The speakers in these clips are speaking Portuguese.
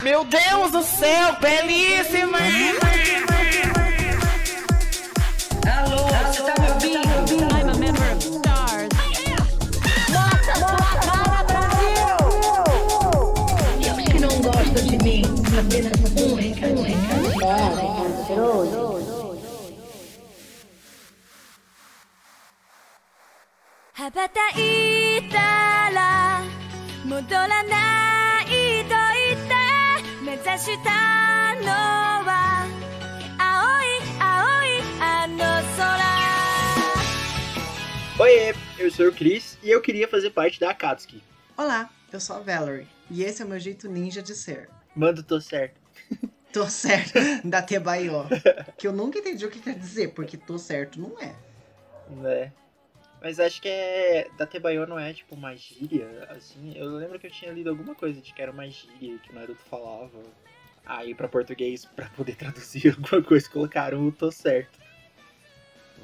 Meu Deus do céu, belíssima! Alô, você tá me ouvindo? I'm a member of stars. E os que não gostam de mim, apenas um recado, um recado. 羽 Oi, eu sou o Cris e eu queria fazer parte da Akatsuki. Olá, eu sou a Valerie e esse é o meu jeito ninja de ser. Manda, tô certo. tô certo, da Tebaió. que eu nunca entendi o que quer dizer, porque tô certo não é. Não é. Mas acho que é. Da Tebayo não é tipo uma gíria, assim. Eu lembro que eu tinha lido alguma coisa de que era uma gíria que o Naruto falava. Aí pra português, pra poder traduzir alguma coisa, colocaram o tô certo.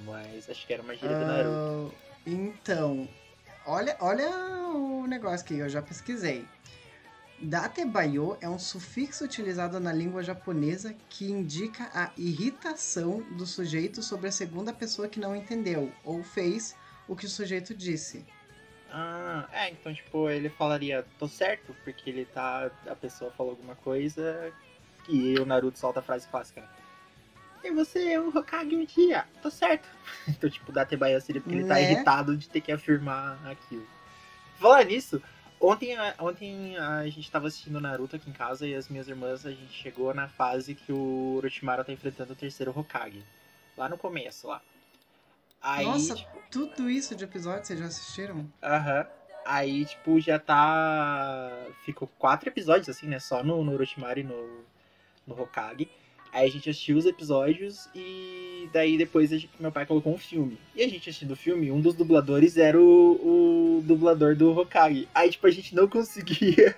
Mas acho que era uma gíria do Naruto. Ah, então, olha, olha o negócio que eu já pesquisei. Datebayo é um sufixo utilizado na língua japonesa que indica a irritação do sujeito sobre a segunda pessoa que não entendeu ou fez o que o sujeito disse. Ah, é, então tipo, ele falaria tô certo, porque ele tá. A pessoa falou alguma coisa e o Naruto solta a frase clássica. E você é um Hokage um dia, tô certo. Então, tipo, da Tebaia seria porque ele tá Né? irritado de ter que afirmar aquilo. Falar nisso, ontem, a- ontem a gente tava assistindo Naruto aqui em casa e as minhas irmãs, a gente chegou na fase que o Orochimaru tá enfrentando o terceiro Hokage. Lá no começo, lá. Aí, Nossa, tipo, tudo isso de episódio vocês já assistiram? Aham. Aí, tipo, já tá. Ficou quatro episódios, assim, né? Só no, no Orochimaru e no, no Hokage. Aí a gente assistiu os episódios e daí depois gente- meu pai colocou um filme. E a gente assistindo o filme, um dos dubladores era o, o dublador do Hokage. Aí, tipo, a gente não conseguia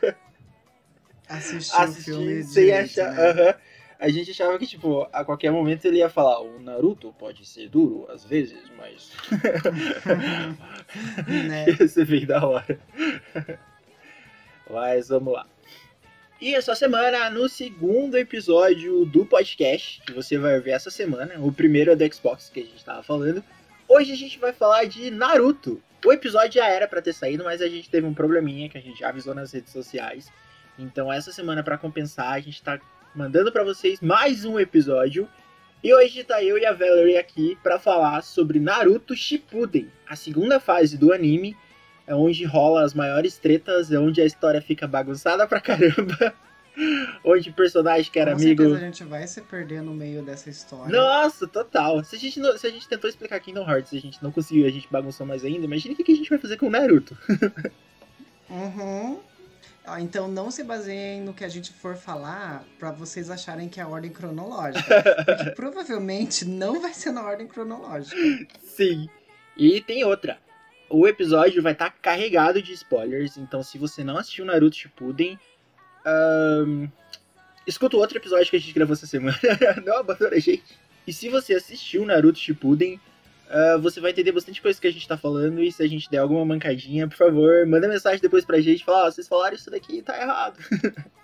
Assistir o assistir filme sem direito, achar. né? Aham. A gente achava que, tipo, a qualquer momento ele ia falar: o Naruto pode ser duro às vezes, mas. Né? Ia ser bem da hora. Mas vamos lá. E essa semana, no segundo episódio do podcast, que você vai ver essa semana, o primeiro é do Xbox que a gente tava falando. Hoje a gente vai falar de Naruto. O episódio já era pra ter saído, mas a gente teve um probleminha que a gente já avisou nas redes sociais. Então essa semana, pra compensar, a gente tá mandando pra vocês mais um episódio. E hoje tá eu e a Valerie aqui pra falar sobre Naruto Shippuden, a segunda fase do anime, é onde rola as maiores tretas, é onde a história fica bagunçada pra caramba, onde o personagem que era Com amigo... certeza a gente vai se perder no meio dessa história. Nossa, total. Se a, gente não- se a gente tentou explicar Kingdom Hearts e a gente não conseguiu, a gente bagunçou mais ainda, imagina o que a gente vai fazer com o Naruto. Uhum. Então não se baseiem no que a gente for falar pra vocês acharem que é a ordem cronológica. Porque provavelmente não vai ser na ordem cronológica. Sim. E tem outra. O episódio vai estar carregado de spoilers, então se você não assistiu Naruto Shippuden, ahn, escuta o outro episódio que a gente gravou essa semana. não abandona a gente. E se você assistiu Naruto Shippuden, ah, você vai entender bastante coisa que a gente tá falando e se a gente der alguma mancadinha, por favor, manda mensagem depois pra gente, fala, ó, vocês falaram isso daqui, tá errado.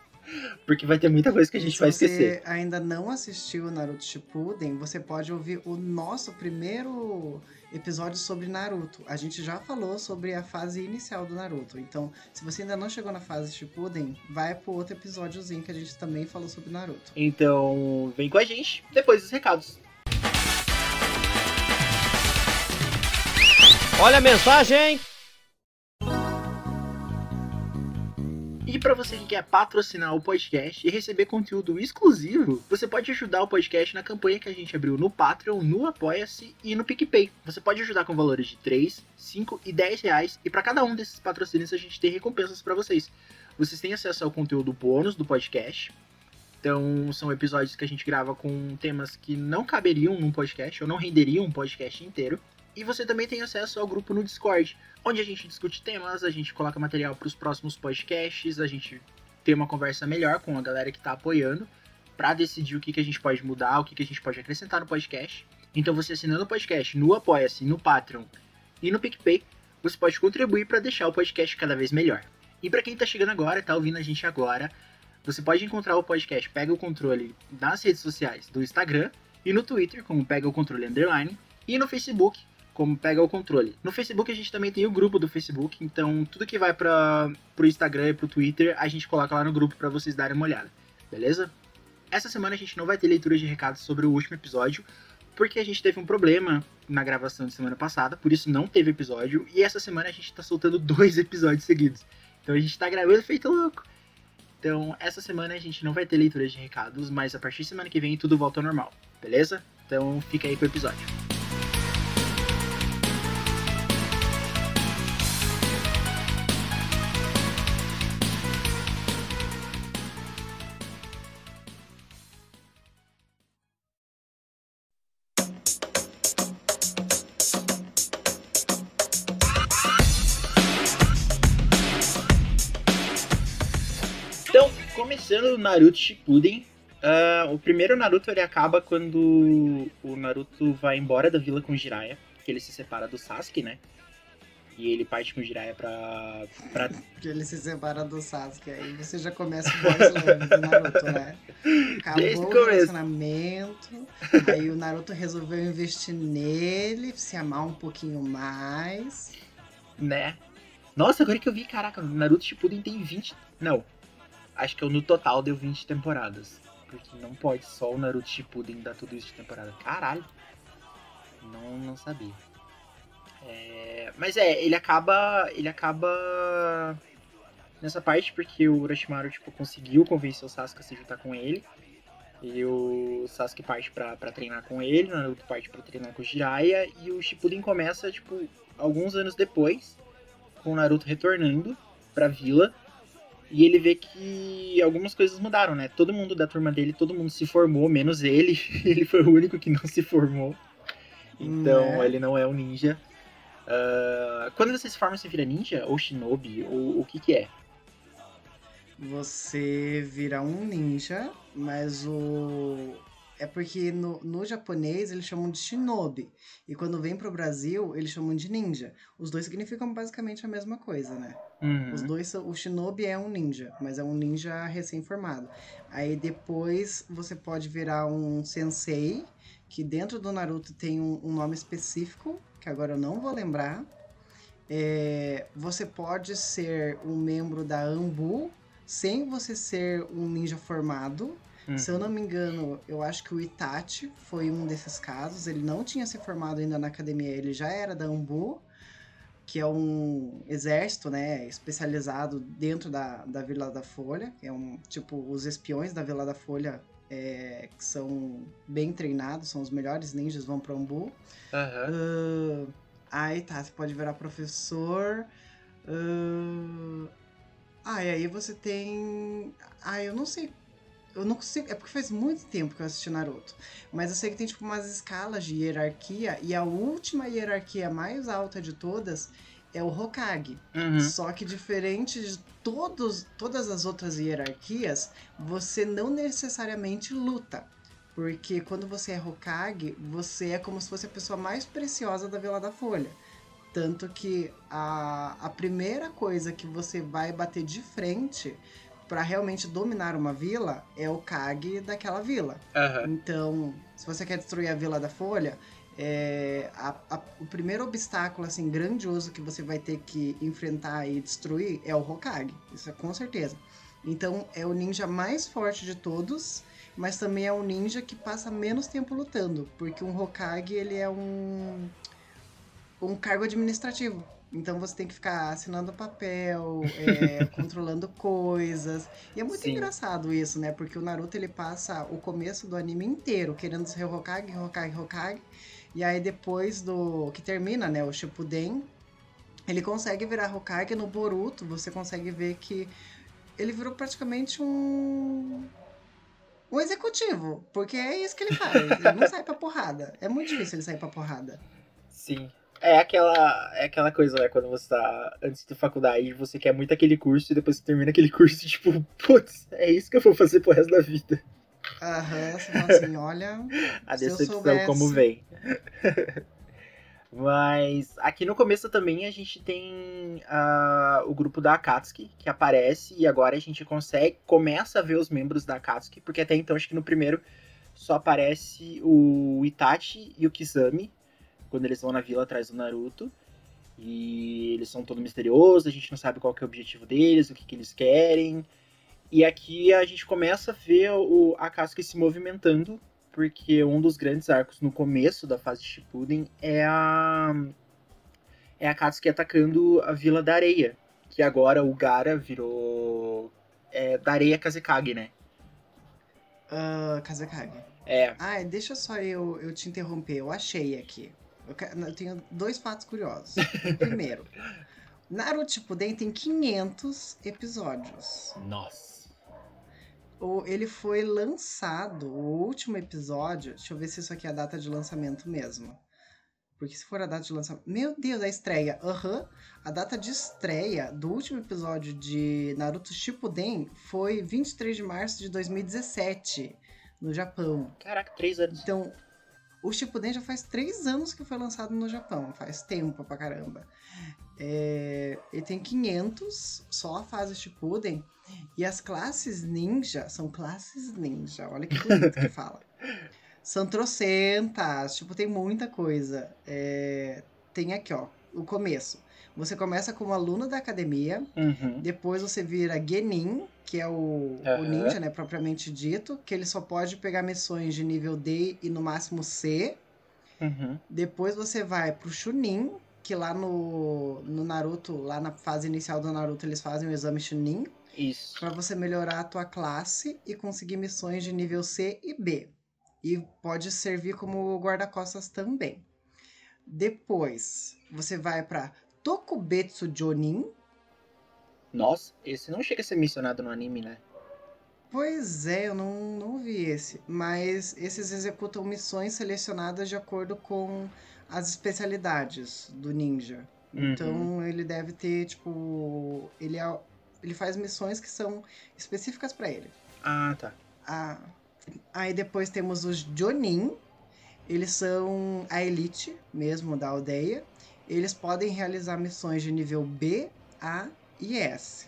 Porque vai ter muita coisa que a E gente se vai você esquecer. ainda não assistiu Naruto Shippuden, você pode ouvir o nosso primeiro episódio sobre Naruto. A gente já falou sobre a fase inicial do Naruto. Então, se você ainda não chegou na fase Shippuden, vai pro outro episódiozinho que a gente também falou sobre Naruto. Então, vem com a gente depois dos recados. Olha a mensagem! E para você que quer patrocinar o podcast e receber conteúdo exclusivo, você pode ajudar o podcast na campanha que a gente abriu no Patreon, no Apoia-se e no PicPay. Você pode ajudar com valores de 3, 5 e 10 reais, e para cada um desses patrocínios a gente tem recompensas para vocês. Vocês têm acesso ao conteúdo bônus do podcast. Então, são episódios que a gente grava com temas que não caberiam num podcast, ou não renderiam um podcast inteiro. E você também tem acesso ao grupo no Discord, onde a gente discute temas, a gente coloca material para os próximos podcasts, a gente tem uma conversa melhor com a galera que está apoiando para decidir o que, que a gente pode mudar, o que, que a gente pode acrescentar no podcast. Então você assinando o podcast no Apoia-se, no Patreon e no PicPay, você pode contribuir para deixar o podcast cada vez melhor. E para quem tá chegando agora, tá ouvindo a gente agora, Você pode encontrar o podcast Pega o Controle nas redes sociais do Instagram e no Twitter, como Pega o Controle Underline, e no Facebook, como Pega o Controle. No Facebook a gente também tem o grupo do Facebook, então tudo que vai para pro Instagram e pro Twitter, a gente coloca lá no grupo para vocês darem uma olhada, beleza? Essa semana a gente não vai ter leitura de recados sobre o último episódio, porque a gente teve um problema na gravação de semana passada, por isso não teve episódio, e essa semana a gente tá soltando dois episódios seguidos. Então a gente tá gravando feito louco. Então, essa semana a gente não vai ter leitura de recados, mas a partir da semana que vem tudo volta ao normal, beleza? Então fica aí com o episódio. Naruto Shippuden, ah, o primeiro Naruto ele acaba quando o Naruto vai embora da vila com o Jiraiya, que ele se separa do Sasuke, né? E ele parte com o Jiraiya pra, pra Que ele se separa do Sasuke. Aí você já começa o boys do Naruto, né? Acabou Desde o o começo. relacionamento. Aí o Naruto resolveu investir nele, se amar um pouquinho mais. né? Nossa, agora que eu vi, caraca, o Naruto Shippuden tem 20... Não, acho que eu, no total deu 20 temporadas. Porque não pode só o Naruto Shippuden dar tudo isso de temporada. Caralho. Não, não sabia. É, mas é, ele acaba. Ele acaba. Nessa parte porque o Orochimaru tipo, conseguiu convencer o Sasuke a se juntar com ele. E o Sasuke parte pra treinar com ele, o Naruto parte pra treinar com o Jiraiya. E o Shippuden começa, tipo, alguns anos depois, com o Naruto retornando pra vila. E ele vê que algumas coisas mudaram, né? Todo mundo da turma dele, todo mundo se formou, menos ele. Ele foi o único que não se formou. Então, Né? ele não é um ninja. Ah, quando você se forma, você vira ninja? Ou shinobi? Ou o que que é? Você vira um ninja, mas o. É porque no, no japonês eles chamam de shinobi. E quando vem pro Brasil, eles chamam de ninja. Os dois significam basicamente a mesma coisa, né? Uhum. Os dois são. O shinobi é um ninja, mas é um ninja recém-formado. Aí depois você pode virar um sensei, que dentro do Naruto tem um, um nome específico, que agora eu não vou lembrar. É, você pode ser um membro da Ambu sem você ser um ninja formado. Uhum. Se eu não me engano, eu acho que o Itachi foi um desses casos. Ele não tinha se formado ainda na academia, ele já era da Ambu, que é um exército, né, especializado dentro da, da Vila da Folha. É um tipo os espiões da Vila da Folha é, que são bem treinados, são os melhores ninjas, vão para Ambu. Aham. Ah, aí tá, você pode virar professor. Ah, ah, e aí você tem. Ah, eu não sei. Eu não consigo. É porque faz muito tempo que eu assisti Naruto. Mas eu sei que tem tipo umas escalas de hierarquia. E a última hierarquia mais alta de todas é o Hokage. Uhum. Só que diferente de todos, todas as outras hierarquias, você não necessariamente luta. Porque quando você é Hokage, você é como se fosse a pessoa mais preciosa da Vila da Folha. Tanto que a, a primeira coisa que você vai bater de frente para realmente dominar uma vila é o Kage daquela vila. Aham. Então, se você quer destruir a Vila da Folha, é, a- a- o primeiro obstáculo assim grandioso que você vai ter que enfrentar e destruir é o Hokage. Isso é com certeza. Então, é o ninja mais forte de todos, mas também é um ninja que passa menos tempo lutando, porque um Hokage ele é um um cargo administrativo. Então você tem que ficar assinando papel, é, controlando coisas. E é muito Sim. engraçado isso, né? Porque o Naruto ele passa o começo do anime inteiro querendo ser Hokage, Hokage, Hokage. E aí depois do que termina, né, o Shippuden, ele consegue virar Hokage no Boruto, você consegue ver que ele virou praticamente um um executivo, porque é isso que ele faz. Ele não sai pra porrada. É muito difícil ele sair pra porrada. Sim. É aquela, é aquela coisa, né? Quando você tá antes da faculdade, você quer muito aquele curso e depois você termina aquele curso tipo, putz, é isso que eu vou fazer pro resto da vida. Aham, você fala assim, olha. A decepção soubesse- como vem. Mas aqui no começo também a gente tem ah, o grupo da Akatsuki que aparece e agora a gente consegue, começa a ver os membros da Akatsuki, porque até então acho que no primeiro só aparece o Itachi e o Kizami quando eles vão na vila atrás do Naruto. E eles são todo misteriosos, a gente não sabe qual é o objetivo deles, o que, que eles querem. E aqui a gente começa a ver o Akatsuki se movimentando porque um dos grandes arcos no começo da fase de Shippuden é a é a Katsuki atacando a Vila da Areia, que agora o Gara virou é, da Areia Kazekage, né? Ah, Kazekage. É, Ah, deixa só eu, eu te interromper. Eu achei aqui. Eu, que- eu tenho dois fatos curiosos. Primeiro, Naruto Shippuden tem 500 episódios. nossa. O, ele foi lançado, o último episódio. Deixa eu ver se isso aqui é a data de lançamento mesmo. Porque se for a data de lançamento. Meu Deus, a estreia. Aham. A data de estreia do último episódio de Naruto Shippuden foi 23 de março de 2017, no Japão. Caraca, três anos. Então, o Shippuden já faz três anos que foi lançado no Japão. Faz tempo pra caramba. É, ele tem 500, só a fase Shippuden. E as classes ninja, são classes ninja, olha que bonito que fala. São trocentas, tipo, tem muita coisa. É, tem aqui, ó, o começo. Você começa como aluno da academia, Uhum. depois você vira Genin, que é o, o Aham. ninja, né, propriamente dito, que ele só pode pegar missões de nível D e no máximo C. Uhum. Depois você vai pro Chunin, que lá no, no Naruto, lá na fase inicial do Naruto, eles fazem o exame Chunin, Isso. para você melhorar a tua classe e conseguir missões de nível C e B. E pode servir como guarda-costas também. Depois, você vai para Tokubetsu Jonin, Nossa, esse não chega a ser mencionado no anime, né? Pois é, eu não, não vi esse. Mas esses executam missões selecionadas de acordo com as especialidades do ninja. Uhum. Então ele deve ter, tipo. Ele, é- ele faz missões que são específicas pra ele. Ah, tá. Ah, aí depois temos os Jonin. Eles são a elite mesmo da aldeia. Eles podem realizar missões de nível B, A e S.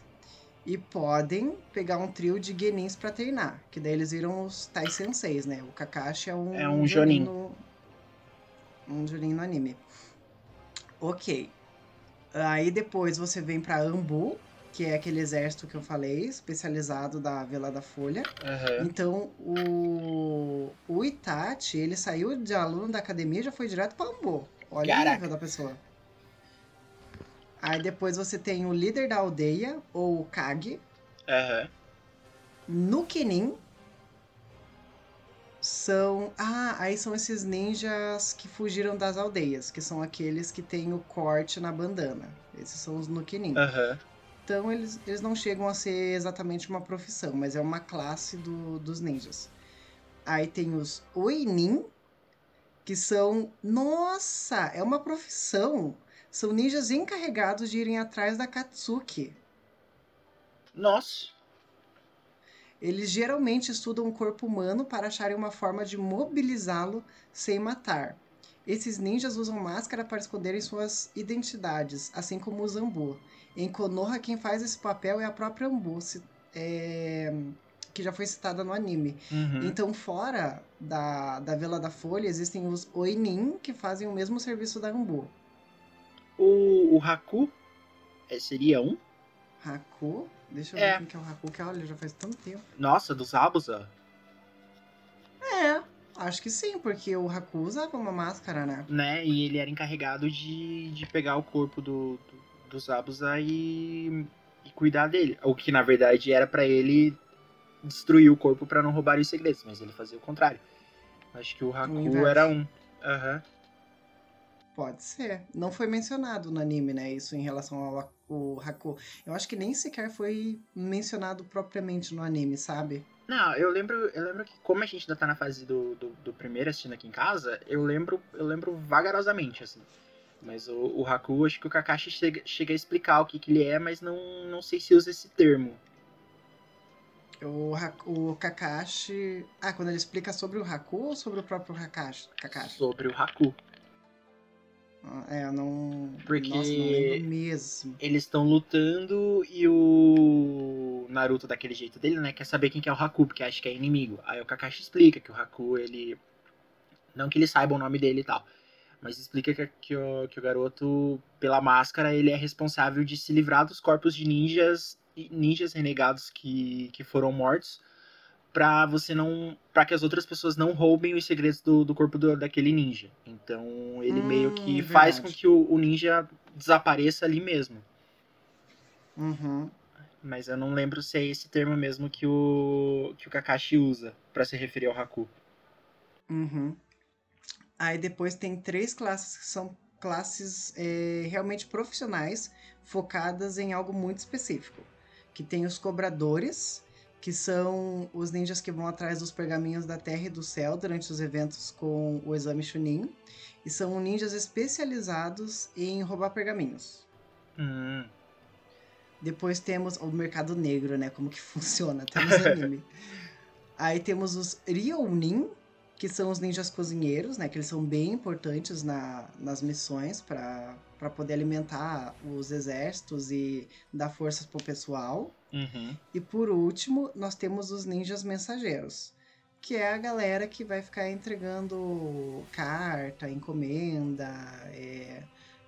E podem pegar um trio de Genins pra treinar. Que daí eles viram os Tai Senseis, né? O Kakashi é um, É um Jonin. no, um Jonin no anime. Ok. Aí depois você vem pra Ambu, que é aquele exército que eu falei, especializado da Vila da Folha. Aham. Então, o, o Itachi, ele saiu de aluno da academia e já foi direto pra Ambo. Olha o Caraca. nível da pessoa. Aí depois você tem o líder da aldeia, ou o Kage, Aham. no Kenin. São. Ah, aí são esses ninjas que fugiram das aldeias, que são aqueles que têm o corte na bandana. Esses são os Nukenin. Aham. Então eles, eles não chegam a ser exatamente uma profissão, mas é uma classe do- dos ninjas. Aí tem os Oinin, que são. Nossa! É uma profissão! São ninjas encarregados de irem atrás da Katsuki. Nossa. Eles geralmente estudam o corpo humano para acharem uma forma de mobilizá-lo sem matar. Esses ninjas usam máscara para esconderem suas identidades, assim como o Zambu. Em Konoha, quem faz esse papel é a própria Ambu, é, que já foi citada no anime. Uhum. Então, fora da, da Vila da Folha, existem os Oinin, que fazem o mesmo serviço da Ambu. O, o Haku é, seria um? Haku, deixa eu É. ver quem que é o Haku, que olha, já faz tanto tempo. Nossa, dos Abusa. É, acho que sim, porque o Haku usava uma máscara, né? né? E ele era encarregado de, de pegar o corpo do, do- dos Abusa e, e cuidar dele. O que na verdade era pra ele destruir o corpo pra não roubar os segredos, mas ele fazia o contrário. Acho que o Haku era um. Aham. Pode ser. Não foi mencionado no anime, né? Isso em relação ao ao Haku. Eu acho que nem sequer foi mencionado propriamente no anime, sabe? Não, eu lembro, eu lembro que como a gente ainda tá na fase do, do, do primeiro assistindo aqui em casa, eu lembro, eu lembro vagarosamente, assim. Mas o, o Haku, acho que o Kakashi chega, chega a explicar o que, que ele é, mas não, não sei se usa esse termo. O, Haku- o Kakashi. Ah, quando ele explica sobre o Haku ou sobre o próprio Kakashi? Kakashi? Sobre o Haku. É, eu não. Porque- Nossa, não mesmo. Eles estão lutando e o Naruto, daquele jeito dele, né, quer saber quem que é o Haku, porque acha que é inimigo. Aí o Kakashi explica que o Haku, ele. Não que ele saiba o nome dele e tal. Mas explica que, que o, que o garoto, pela máscara, ele é responsável de se livrar dos corpos de ninjas ninjas renegados que, que foram mortos pra você não. para que as outras pessoas não roubem os segredos do, do corpo do- daquele ninja. Então ele Hum, meio que faz com verdade. que o, o ninja desapareça ali mesmo. Uhum. Mas eu não lembro se é esse termo mesmo que o, que o Kakashi usa pra se referir ao Haku. Uhum. Aí depois tem três classes que são classes é, realmente profissionais, focadas em algo muito específico. Que tem os cobradores, que são os ninjas que vão atrás dos pergaminhos da Terra e do Céu durante os eventos com o exame Chunin. E são ninjas especializados em roubar pergaminhos. Hum, Depois temos o mercado negro, né? Como que funciona, até nos anime. Aí temos os Ryounin, que são os ninjas cozinheiros, né? Que eles são bem importantes na, nas missões para poder alimentar os exércitos e dar forças pro pessoal. uhum. E por último, nós temos os ninjas mensageiros, que é a galera que vai ficar entregando carta, encomenda, é,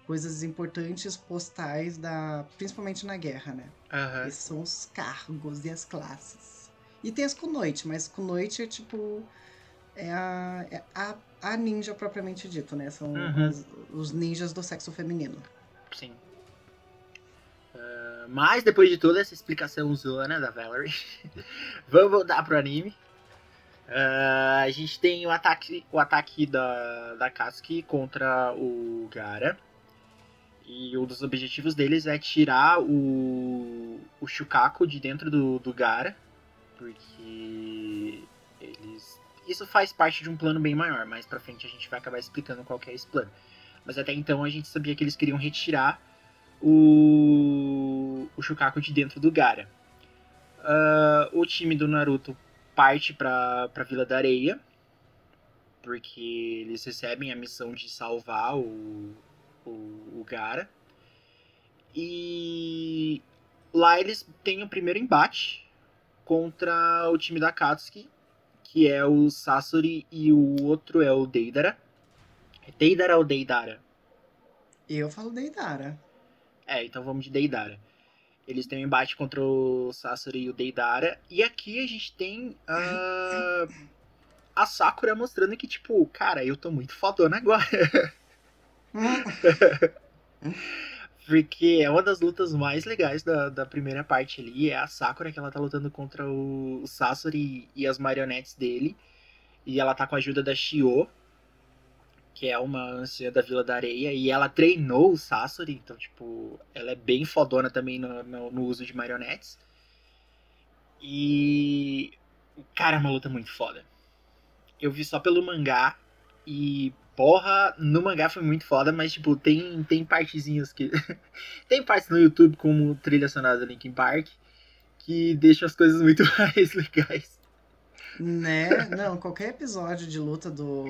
coisas importantes postais da, principalmente na guerra, né? Aham. Esses são os cargos e as classes. E tem as Kunoite, mas Kunoite é tipo. É a, é a, a ninja propriamente dito, né? São Uhum. as- os ninjas do sexo feminino. Sim. Ah, mas depois de toda essa explicação zona da Valerie, vamos voltar pro anime. Ah, a gente tem o ataque, o ataque da, da Katsuki contra o Gara. E um dos objetivos deles é tirar o, o Shukaku de dentro do, do Gara. Porque. Isso faz parte de um plano bem maior. Mais pra frente a gente vai acabar explicando qual que é esse plano. Mas até então a gente sabia que eles queriam retirar o, o Shukaku de dentro do Gara. Ah, o time do Naruto parte pra, pra Vila da Areia. Porque eles recebem a missão de salvar o, o, o Gara. E lá eles têm o primeiro embate contra o time da Katsuki, que é o Sasori e o outro é o Deidara. É Deidara ou Deidara? Eu falo Deidara. É, então vamos de Deidara. Eles têm um embate contra o Sasori e o Deidara. E aqui a gente tem ah, a Sakura mostrando que, tipo, cara, eu tô muito fodona agora. Porque é uma das lutas mais legais da, da primeira parte ali. É a Sakura que ela tá lutando contra o, Sasori e as marionetes dele. E ela tá com a ajuda da Shio, que é uma anciã da Vila da Areia. E ela treinou o Sasori, então, tipo, ela é bem fodona também no, no, no uso de marionetes. E. Cara, é uma luta muito foda. Eu vi só pelo mangá e. Porra, no mangá foi muito foda, mas, tipo, tem, tem partezinhas que. tem partes no YouTube, como trilha sonora do Linkin Park, que deixam as coisas muito mais legais. Né? Não, qualquer episódio de luta do,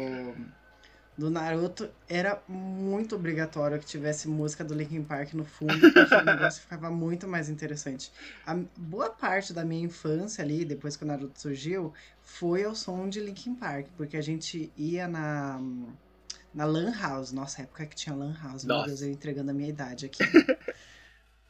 do Naruto era muito obrigatório que tivesse música do Linkin Park no fundo, porque o negócio ficava muito mais interessante. A boa parte da minha infância ali, depois que o Naruto surgiu, foi ao som de Linkin Park, porque a gente ia na, na Lan House. Nossa, época que tinha Lan House. Meu Nossa. Deus, eu entregando a minha idade aqui.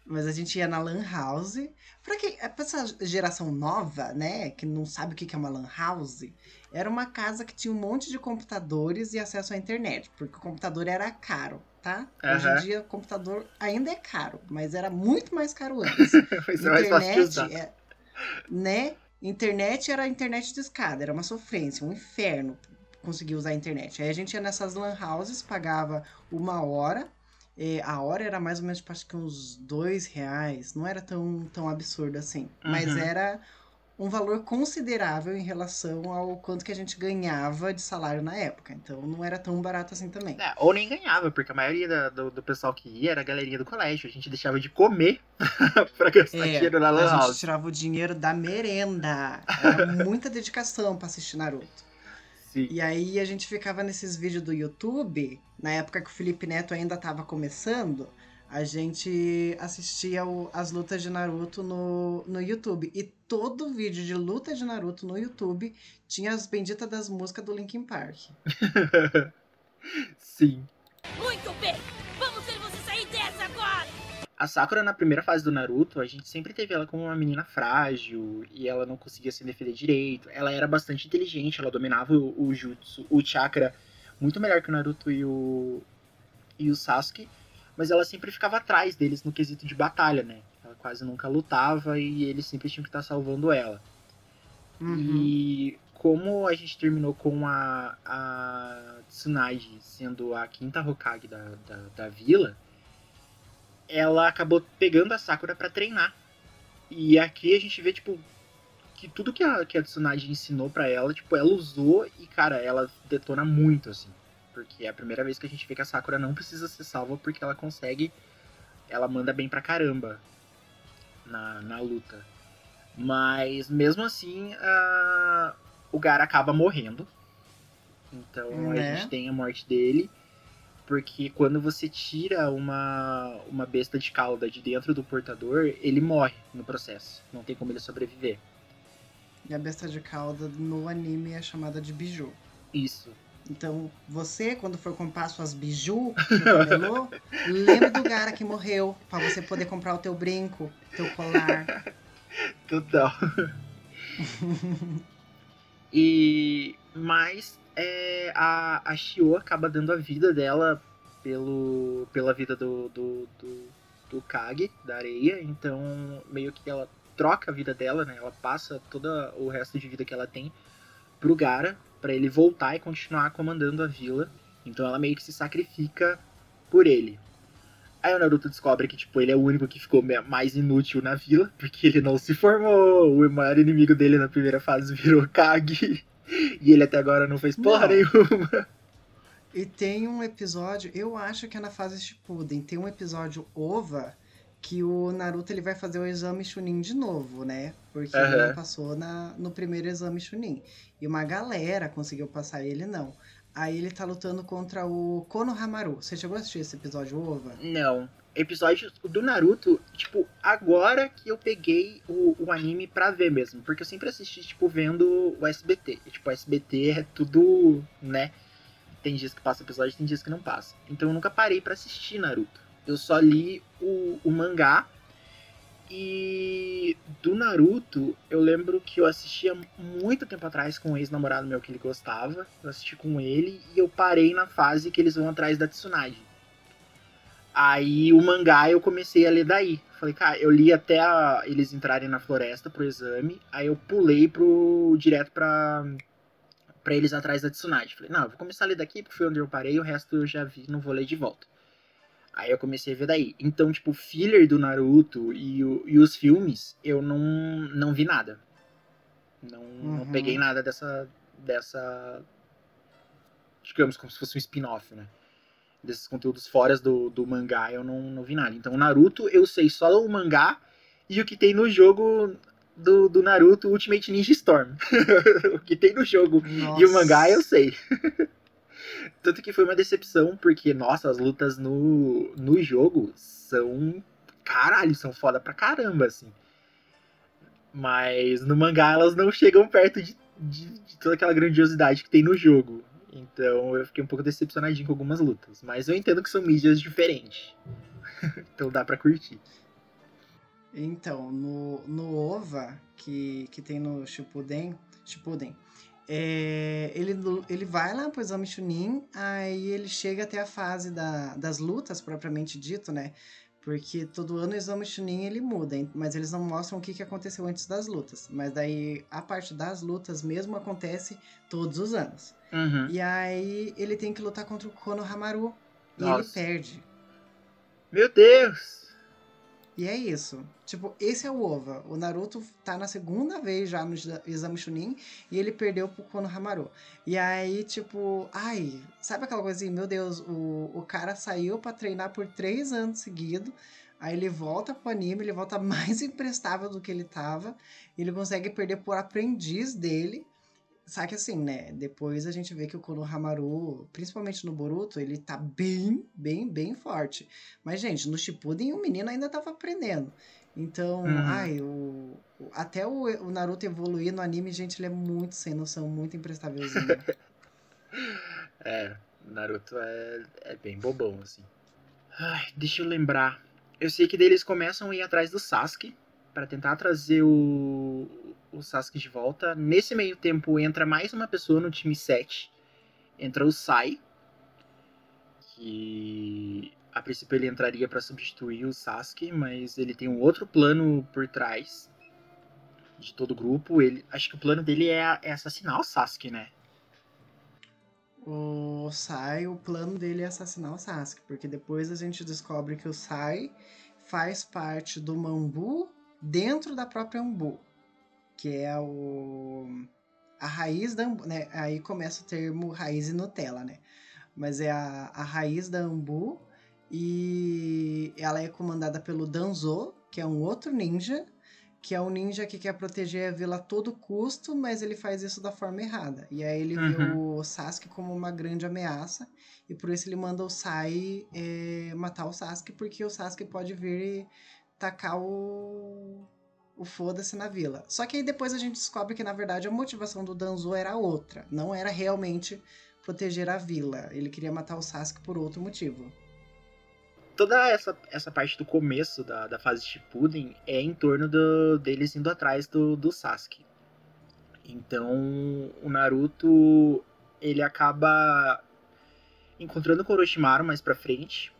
Mas a gente ia na Lan House. Pra, quem, é pra essa geração nova, né, que não sabe o que é uma Lan House, era uma casa que tinha um monte de computadores e acesso à internet, porque o computador era caro, tá? Hoje Aham. em dia o computador ainda é caro, mas era muito mais caro antes. Usar. internet, é, né? Internet era internet de escada, era uma sofrência, um inferno conseguir usar a internet. Aí a gente ia nessas lan houses, pagava uma hora, a hora era mais ou menos, tipo, acho que uns dois reais, não era tão, tão absurdo assim, mas Uhum. era um valor considerável em relação ao quanto que a gente ganhava de salário na época, então não era tão barato assim também. É, ou nem ganhava, porque a maioria da- do, do pessoal que ia era a galerinha do colégio. A gente deixava de comer pra gastar É, dinheiro na a Lan gente House. tirava o dinheiro da merenda. Era muita dedicação pra assistir Naruto. Sim. E aí a gente ficava nesses vídeos do YouTube, na época que o Felipe Neto ainda tava começando, a gente assistia o- as lutas de Naruto no, no YouTube. E todo vídeo de luta de Naruto no YouTube tinha as benditas das músicas do Linkin Park. Sim. Muito bem! Vamos ver A Sakura, na primeira fase do Naruto, a gente sempre teve ela como uma menina frágil e ela não conseguia se defender direito. Ela era bastante inteligente, ela dominava o, o jutsu, o chakra muito melhor que o Naruto e o, e o Sasuke, mas ela sempre ficava atrás deles no quesito de batalha, né? Ela quase nunca lutava e eles sempre tinham que estar salvando ela. Uhum. E como a gente terminou com a, a Tsunade sendo a quinta Hokage da, da, da vila, ela acabou pegando a Sakura pra treinar. E aqui a gente vê, tipo, que tudo que a, que a Tsunade ensinou pra ela, tipo, ela usou e, cara, ela detona muito, assim. Porque é a primeira vez que a gente vê que a Sakura não precisa ser salva porque ela consegue. Ela manda bem pra caramba na, na luta. Mas mesmo assim, a- o Gara acaba morrendo. Então Né? a gente tem a morte dele. Porque quando você tira uma, uma besta de cauda de dentro do portador, ele morre no processo. Não tem como ele sobreviver. E a besta de cauda no anime é chamada de biju. Isso. Então, você, quando for comprar suas biju no camelô, lembre do Gara que morreu, pra você poder comprar o teu brinco, teu colar. Total. e mas é, a, a Shio acaba dando a vida dela pelo, pela vida do, do, do, do Kage, da areia. Então, meio que ela troca a vida dela, né? Ela passa todo o resto de vida que ela tem pro Gara, pra ele voltar e continuar comandando a vila. Então ela meio que se sacrifica por ele. Aí o Naruto descobre que, tipo, ele é o único que ficou mais inútil na vila, porque ele não se formou. O maior inimigo dele na primeira fase virou Kage. E ele até agora não fez porra Não. nenhuma. E tem um episódio, eu acho que é na fase Shippuden, tem um episódio OVA que o Naruto ele vai fazer o exame Chunin de novo, né? Porque ele Aham. não passou na, no primeiro exame Chunin. E uma galera conseguiu passar ele, não. Aí ele tá lutando contra o Konohamaru. Você chegou a assistir esse episódio OVA? Não. Episódio do Naruto, tipo, agora que eu peguei o, o anime pra ver mesmo. Porque eu sempre assisti, tipo, vendo o SBT. E, tipo, o SBT é tudo, né? Tem dias que passa episódio, tem dias que não passa. Então eu nunca parei pra assistir Naruto. Eu só li o, o mangá. E do Naruto, eu lembro que eu assistia muito tempo atrás com um ex-namorado meu que ele gostava. Eu assisti com ele e eu parei na fase que eles vão atrás da Tsunade. Aí o mangá eu comecei a ler daí. Falei, cara, eu li até a- eles entrarem na floresta pro exame. Aí eu pulei pro direto pra, pra eles atrás da Tsunade. Falei, não, eu vou começar a ler daqui porque foi onde eu parei, o resto eu já vi, não vou ler de volta. Aí eu comecei a ver daí. Então, tipo, o filler do Naruto e, o- e os filmes, eu não, não vi nada. Não, não Uhum. peguei nada dessa. dessa. Digamos, como se fosse um spin-off, né? Desses conteúdos fora do, do mangá, eu não, não vi nada. Então, o Naruto, eu sei só o mangá e o que tem no jogo do, do Naruto Ultimate Ninja Storm. o que tem no jogo e o mangá eu sei. Tanto que foi uma decepção, porque, nossa, as lutas no, no jogo são. Caralho, são foda pra caramba, assim. Mas no mangá elas não chegam perto de, de, de toda aquela grandiosidade que tem no jogo. Então eu fiquei um pouco decepcionadinho com algumas lutas. Mas eu entendo que são mídias diferentes. então dá pra curtir. Então, no, no OVA, que, que tem no Shippuden, Shippuden é, ele, ele vai lá pro exame Chunin, aí ele chega até a fase da, das lutas, propriamente dito, né? Porque todo ano o exame Chunin ele muda, mas eles não mostram o que, que aconteceu antes das lutas. Mas daí a parte das lutas mesmo acontece todos os anos. Uhum. E aí ele tem que lutar contra o Konohamaru e ele Nossa. perde. Meu Deus! E é isso. Tipo, esse é o OVA. O Naruto tá na segunda vez já no exa- exame Chunin e ele perdeu pro Konohamaru. E aí, tipo, ai, sabe aquela coisa assim, meu Deus, o, o cara saiu pra treinar por três anos seguidos. Aí ele volta pro anime, ele volta mais imprestável do que ele tava. Ele consegue perder por aprendiz dele. Só que assim, né? Depois a gente vê que o Konohamaru, principalmente no Boruto, ele tá bem, bem, bem forte. Mas, gente, no Shippuden o menino ainda tava aprendendo. Então, Uhum. ai, o, até o, o Naruto evoluir no anime, gente, ele é muito sem noção, muito imprestávelzinho. É, Naruto é, é bem bobão, assim. Ai, deixa eu lembrar. Eu sei que daí eles começam a ir atrás do Sasuke pra tentar trazer o, o Sasuke de volta. Nesse meio tempo entra mais uma pessoa no time 7. Entra o Sai. Que a princípio ele entraria pra substituir o Sasuke, mas ele tem um outro plano por trás de todo o grupo. Ele, acho que o plano dele é, é assassinar o Sasuke, né? o Sai, o plano dele é assassinar o Sasuke, porque depois a gente descobre que o Sai faz parte do Mambu dentro da própria Ambu, que é o a raiz da né? Aí começa o termo raiz e Nutella, né? Mas é a, a raiz da Ambu e ela é comandada pelo Danzo, que é um outro ninja, que é um ninja que quer proteger a vila a todo custo, mas ele faz isso da forma errada. E aí ele vê o Sasuke como uma grande ameaça, e por isso ele manda o Sai é, matar o Sasuke, porque o Sasuke pode vir e tacar o, o foda-se na vila. Só que aí depois a gente descobre que, na verdade, a motivação do Danzo era outra. Não era realmente proteger a vila. Ele queria matar o Sasuke por outro motivo. toda essa, essa parte do começo da, da fase Shippuden é em torno do, deles indo atrás do, do Sasuke. Então, o Naruto, ele acaba encontrando o Orochimaru mais pra frente.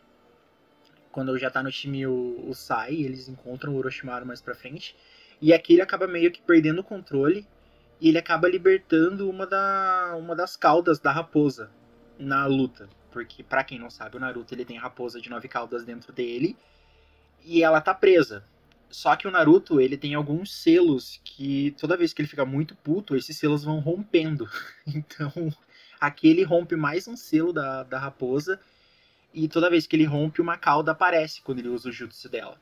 Quando já tá no time o, o Sai, eles encontram o Orochimaru mais pra frente. E aqui ele acaba meio que perdendo o controle. E ele acaba libertando uma, da, uma das caudas da raposa na luta. Porque, pra quem não sabe, o Naruto ele tem raposa de nove caudas dentro dele. E ela tá presa. Só que o Naruto, ele tem alguns selos que toda vez que ele fica muito puto, esses selos vão rompendo. Então, aqui ele rompe mais um selo da, da raposa. E toda vez que ele rompe, uma cauda aparece quando ele usa o jutsu dela.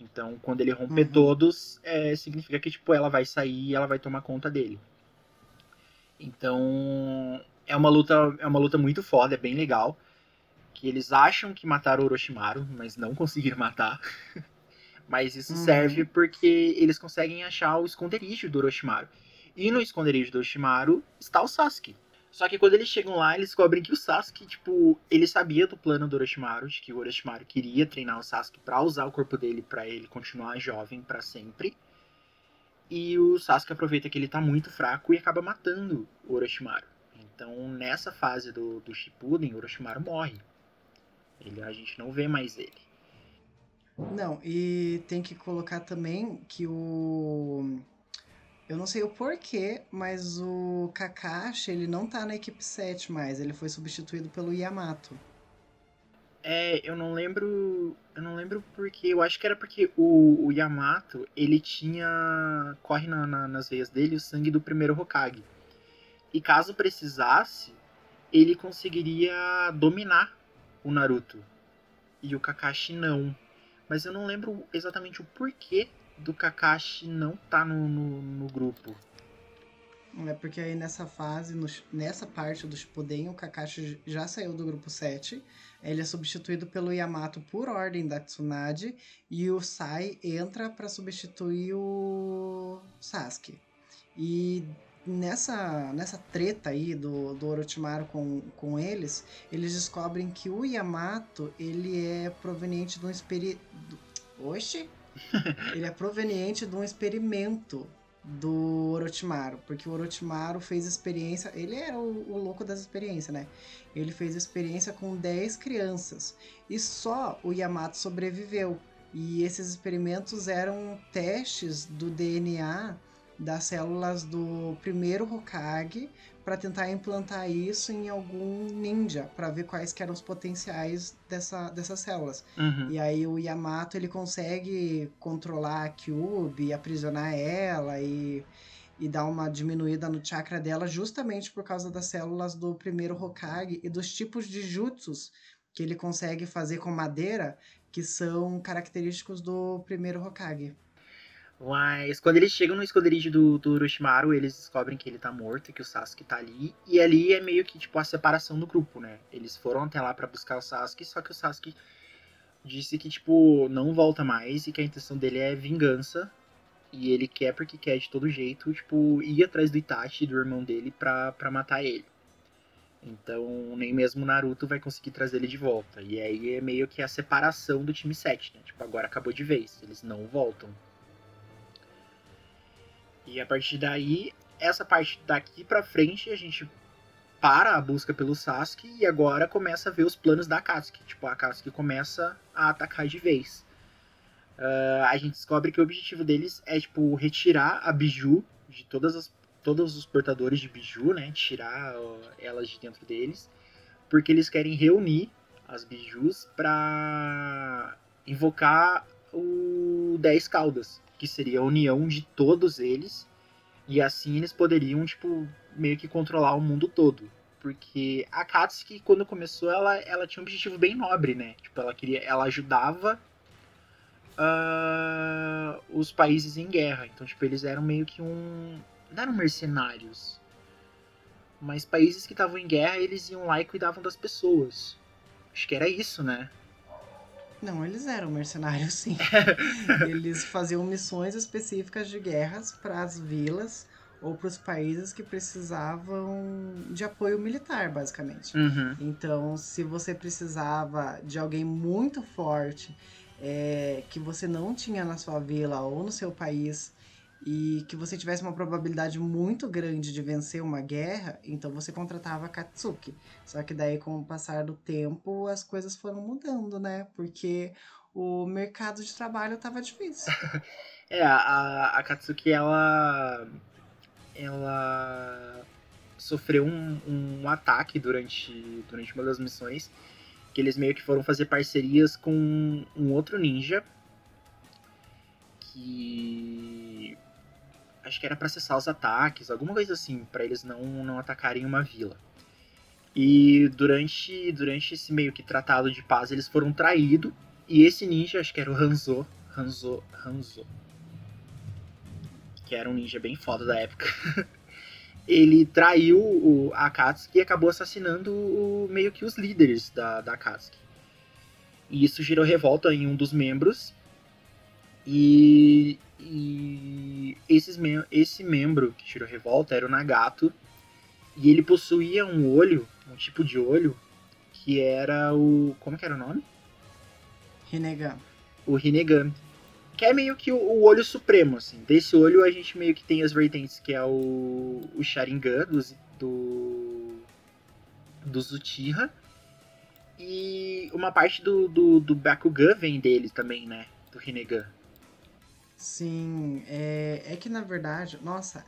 Então, quando ele romper Uhum. todos, é, significa que tipo, ela vai sair e ela vai tomar conta dele. Então, é uma luta, é uma luta muito foda, é bem legal. Que eles acham que mataram o Orochimaru, mas não conseguiram matar. mas isso Uhum. serve porque eles conseguem achar o esconderijo do Orochimaru. E no esconderijo do Orochimaru está o Sasuke. Só que quando eles chegam lá, eles descobrem que o Sasuke, tipo, ele sabia do plano do Orochimaru, de que o Orochimaru queria treinar o Sasuke pra usar o corpo dele pra ele continuar jovem pra sempre. E o Sasuke aproveita que ele tá muito fraco e acaba matando o Orochimaru. Então, nessa fase do, do Shippuden, o Orochimaru morre. Ele, a gente não vê mais ele. Não, e tem que colocar também que o. Eu não sei o porquê, mas o Kakashi, ele não tá na equipe 7 mais. Ele foi substituído pelo Yamato. É, eu não lembro. Eu não lembro porque. Eu acho que era porque o, o Yamato, ele tinha. Corre na- na- nas veias dele o sangue do primeiro Hokage. E caso precisasse, ele conseguiria dominar o Naruto. E o Kakashi não. Mas eu não lembro exatamente o porquê do Kakashi não tá no, no, no grupo. É porque aí nessa fase, no- nessa parte do Shippuden, o Kakashi já saiu do grupo 7. Ele é substituído pelo Yamato por ordem da Tsunade. E o Sai entra pra substituir o Sasuke. E nessa, nessa treta aí do, do Orochimaru com, com eles, eles descobrem que o Yamato, ele é proveniente de um experi... do- Oxi! ele é proveniente de um experimento do Orochimaru, porque o Orochimaru fez experiência, ele era o, o louco das experiências, né? Ele fez experiência com 10 crianças e só o Yamato sobreviveu. E esses experimentos eram testes do DNA das células do primeiro Hokage para tentar implantar isso em algum ninja, para ver quais que eram os potenciais dessa, dessas células. Uhum. E aí o Yamato ele consegue controlar a Kyuubi, e aprisionar ela e, e dar uma diminuída no chakra dela justamente por causa das células do primeiro Hokage e dos tipos de jutsus que ele consegue fazer com madeira que são característicos do primeiro Hokage. Mas quando eles chegam no esconderijo do, do Orochimaru, eles descobrem que ele tá morto e que o Sasuke tá ali. E ali é meio que tipo a separação do grupo, né? Eles foram até lá para buscar o Sasuke, só que o Sasuke disse que tipo não volta mais e que a intenção dele é vingança. E ele quer porque quer de todo jeito, tipo, ir atrás do Itachi, do irmão dele, pra, pra matar ele. Então, nem mesmo o Naruto vai conseguir trazer ele de volta. E aí é meio que a separação do time 7, né? Tipo, agora acabou de vez. Eles não voltam. E a partir daí, essa parte daqui pra frente, a gente para a busca pelo Sasuke e agora começa a ver os planos da Akatsuki. Tipo, a Akatsuki começa a atacar de vez. Uh, a gente descobre que o objetivo deles é, tipo, retirar a Biju de todas as, todos os portadores de Biju, né? Tirar uh, elas de dentro deles. Porque eles querem reunir as Bijus pra invocar o 10 Caudas que seria a união de todos eles, e assim eles poderiam, tipo, meio que controlar o mundo todo. Porque a Katsuki, quando começou, ela, ela tinha um objetivo bem nobre, né? Tipo, ela queria. Ela ajudava uh, os países em guerra. Então, tipo, eles eram meio que um. Não eram mercenários. Mas países que estavam em guerra, eles iam lá e cuidavam das pessoas. Acho que era isso, né? Não, eles eram mercenários, sim. eles faziam missões específicas de guerras para as vilas ou para os países que precisavam de apoio militar, basicamente. Uhum. Então, se você precisava de alguém muito forte é, que você não tinha na sua vila ou no seu país e que você tivesse uma probabilidade muito grande de vencer uma guerra, então você contratava a Katsuki. Só que daí, com o passar do tempo, as coisas foram mudando, né? Porque o mercado de trabalho estava difícil. é, a, a Katsuki, ela. Ela sofreu um, um ataque durante, durante uma das missões. Que eles meio que foram fazer parcerias com um outro ninja. Que acho que era para cessar os ataques, alguma coisa assim, para eles não, não atacarem uma vila. E durante, durante esse meio que tratado de paz, eles foram traídos. E esse ninja, acho que era o Hanzo. Hanzo. Hanzo. Que era um ninja bem foda da época. ele traiu o Akatsuki e acabou assassinando o, meio que os líderes da, da Akatsuki. E isso gerou revolta em um dos membros. E e esses mem esse membro que tirou revolta era o Nagato. E ele possuía um olho, um tipo de olho, que era o. Como que era o nome? Rinnegan. O Rinnegan. Que é meio que o, o, olho supremo, assim. Desse olho a gente meio que tem as vertentes, que é o, o Sharingan do, do, do Zutiha. E uma parte do, do, do Bakugan vem dele também, né? Do Rinnegan. Sim, é, é que na verdade, nossa,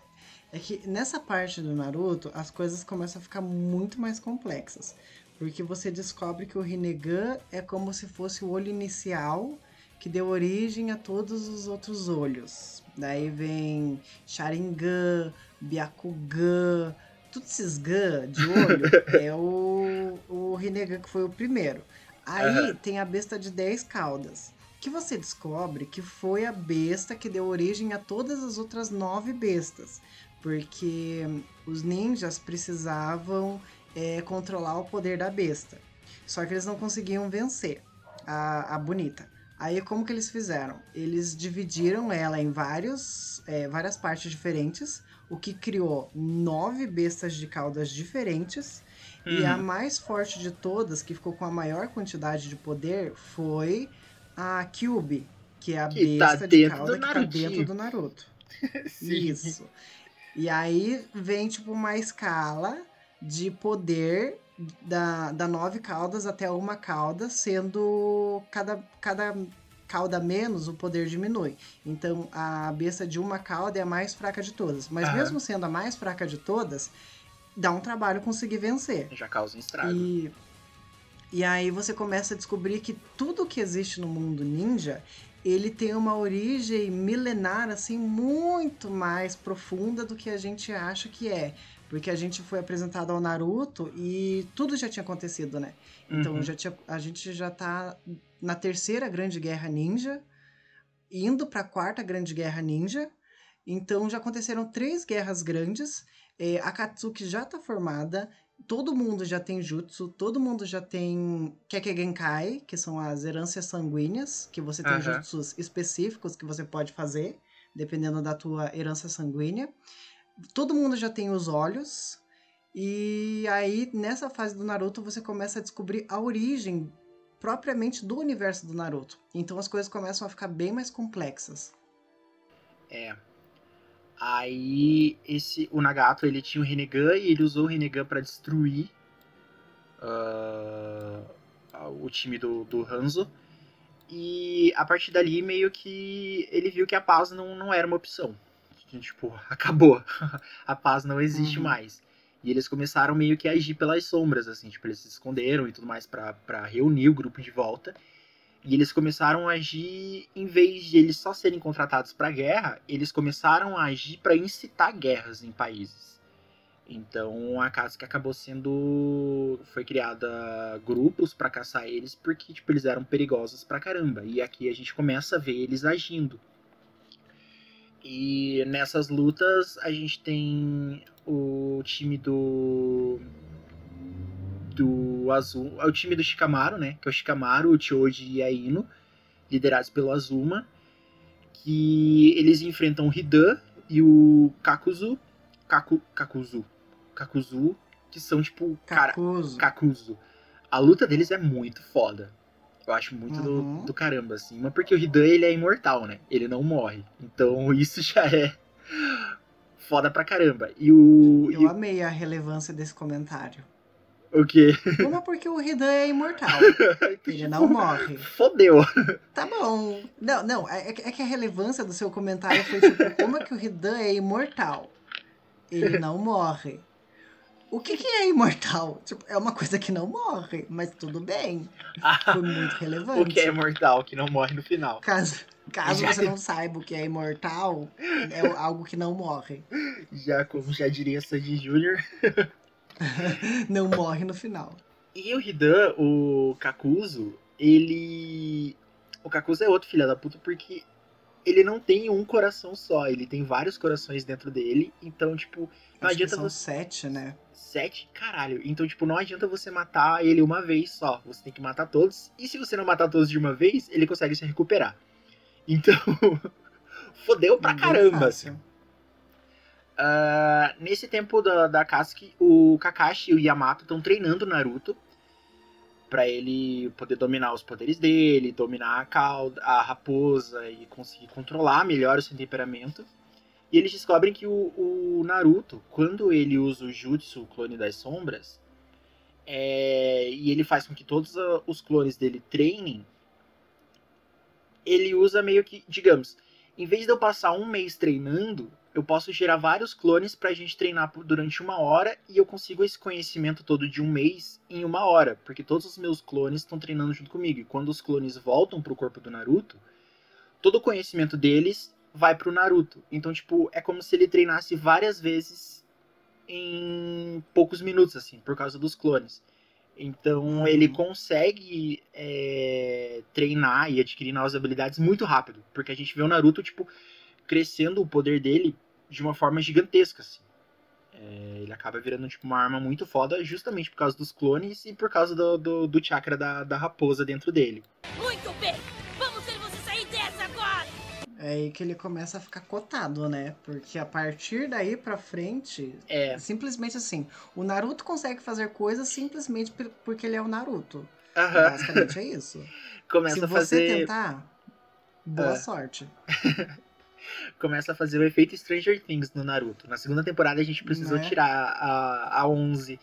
é que nessa parte do Naruto as coisas começam a ficar muito mais complexas. Porque você descobre que o Rinnegan é como se fosse o olho inicial que deu origem a todos os outros olhos. Daí vem Sharingan, Byakugan, todos esses Gan de olho é o, o Rinnegan que foi o primeiro. Aí uhum. tem a besta de 10 caudas que você descobre que foi a besta que deu origem a todas as outras nove bestas, porque os ninjas precisavam é, controlar o poder da besta, só que eles não conseguiam vencer a, a bonita. Aí como que eles fizeram? Eles dividiram ela em vários, é, várias partes diferentes, o que criou nove bestas de caudas diferentes. E a uhum. mais forte de todas, que ficou com a maior quantidade de poder, foi a Kyubi, que é a que tá besta tá de cauda que tá dentro do Naruto. Isso. E aí vem, tipo, uma escala de poder da, da nove caudas até uma cauda, sendo cada, cada cauda menos, o poder diminui. Então a besta de uma cauda é a mais fraca de todas. Mas Aham. mesmo sendo a mais fraca de todas, dá um trabalho conseguir vencer. Já causa um estrago. E e aí você começa a descobrir que tudo que existe no mundo ninja, ele tem uma origem milenar assim muito mais profunda do que a gente acha que é. Porque a gente foi apresentado ao Naruto e tudo já tinha acontecido, né? Então uhum. já tinha, a gente já tá na terceira grande guerra ninja. indo para a quarta grande guerra ninja. Então já aconteceram três guerras grandes. É, a Katsuki já está formada. Todo mundo já tem jutsu, todo mundo já tem Kekkei que são as heranças sanguíneas, que você tem Aham. jutsus específicos que você pode fazer, dependendo da tua herança sanguínea. Todo mundo já tem os olhos. E aí, nessa fase do Naruto, você começa a descobrir a origem propriamente do universo do Naruto. Então as coisas começam a ficar bem mais complexas. É. Aí esse o Nagato ele tinha o Rinnegan e ele usou o Rinnegan pra destruir ah, o time do, do Hanzo. E a partir dali meio que ele viu que a paz não, não era uma opção. Tipo, acabou. a paz não existe Uhum. mais. E eles começaram meio que a agir pelas sombras, assim, tipo, eles se esconderam e tudo mais pra reunir o grupo de volta. E eles começaram a agir, em vez de eles só serem contratados pra guerra, eles começaram a agir pra incitar guerras em países. Então a Katsuki acabou sendo. Foi criada grupos pra caçar eles porque tipo, eles eram perigosos pra caramba. E aqui a gente começa a ver eles agindo. E nessas lutas a gente tem o time do. Do Azul. É o time do Shikamaru, né? Que é o Shikamaru, o Choji e a Ino, liderados pelo Azuma. Que eles enfrentam o Hidan e o Kakuzu. Kaku, Kakuzu. Kakuzu, que são tipo. Cara, Kakuzu. Kakuzu. A luta deles é muito foda. Eu acho muito do- Uhum. do, caramba, assim. Mas porque o Hidan, ele é imortal, né? Ele não morre. Então isso já é foda pra caramba. E o... e Eu o- amei a relevância desse comentário. O quê? Uma porque o Hidan é imortal. Ele não morre. Fodeu. Tá bom. Não, não. É, é que a relevância do seu comentário foi tipo, como é que o Hidan é imortal? Ele não morre. O que, que é imortal? Tipo, é uma coisa que não morre, mas tudo bem. Foi muito relevante. o que é imortal, que não morre no final. Caso, caso Já- você não saiba o que é imortal, é algo que não morre. Já, como já diria Sandy Jr. Não morre no final. E o Hidan, o Kakuzu, ele. O Kakuzu é outro filho da puta porque ele não tem um coração só, ele tem vários corações dentro dele. Então, tipo, não Acho que adianta são você. sete, né? Sete? Caralho. Então, tipo, não adianta você matar ele uma vez só. Você tem que matar todos. E se você não matar todos de uma vez, ele consegue se recuperar. Então. Fodeu pra caramba. fácil. Ah, nesse tempo da, da Katsuki, o Kakashi e o Yamato estão treinando Naruto pra ele poder dominar os poderes dele, dominar a cauda, a raposa e conseguir controlar melhor o seu temperamento. E eles descobrem que o, o Naruto, quando ele usa o Jutsu, o clone das sombras, é, e ele faz com que todos os clones dele treinem, ele usa meio que, digamos, em vez de eu passar um mês treinando, eu posso gerar vários clones pra gente treinar durante uma hora e eu consigo esse conhecimento todo de um mês em uma hora, porque todos os meus clones estão treinando junto comigo. E quando os clones voltam pro corpo do Naruto, todo o conhecimento deles vai pro Naruto. Então, tipo, é como se ele treinasse várias vezes em poucos minutos, assim, por causa dos clones. Então ele consegue é, treinar e adquirir novas habilidades muito rápido. Porque a gente vê o Naruto, tipo, crescendo o poder dele de uma forma gigantesca, assim. É, ele acaba virando, tipo, uma arma muito foda justamente por causa dos clones e por causa do, do, do chakra da, da raposa dentro dele. Muito bem! Vamos ver você sair dessa agora! É aí que ele começa a ficar cotado, né? Porque a partir daí pra frente, É, simplesmente assim, o Naruto consegue fazer coisas simplesmente por- porque ele é o Naruto. aham, Basicamente é isso. começa Se a você fazer. tentar, boa Ah. sorte. começa a fazer o efeito Stranger Things no Naruto. Na segunda temporada a gente precisou Né? tirar a, a 11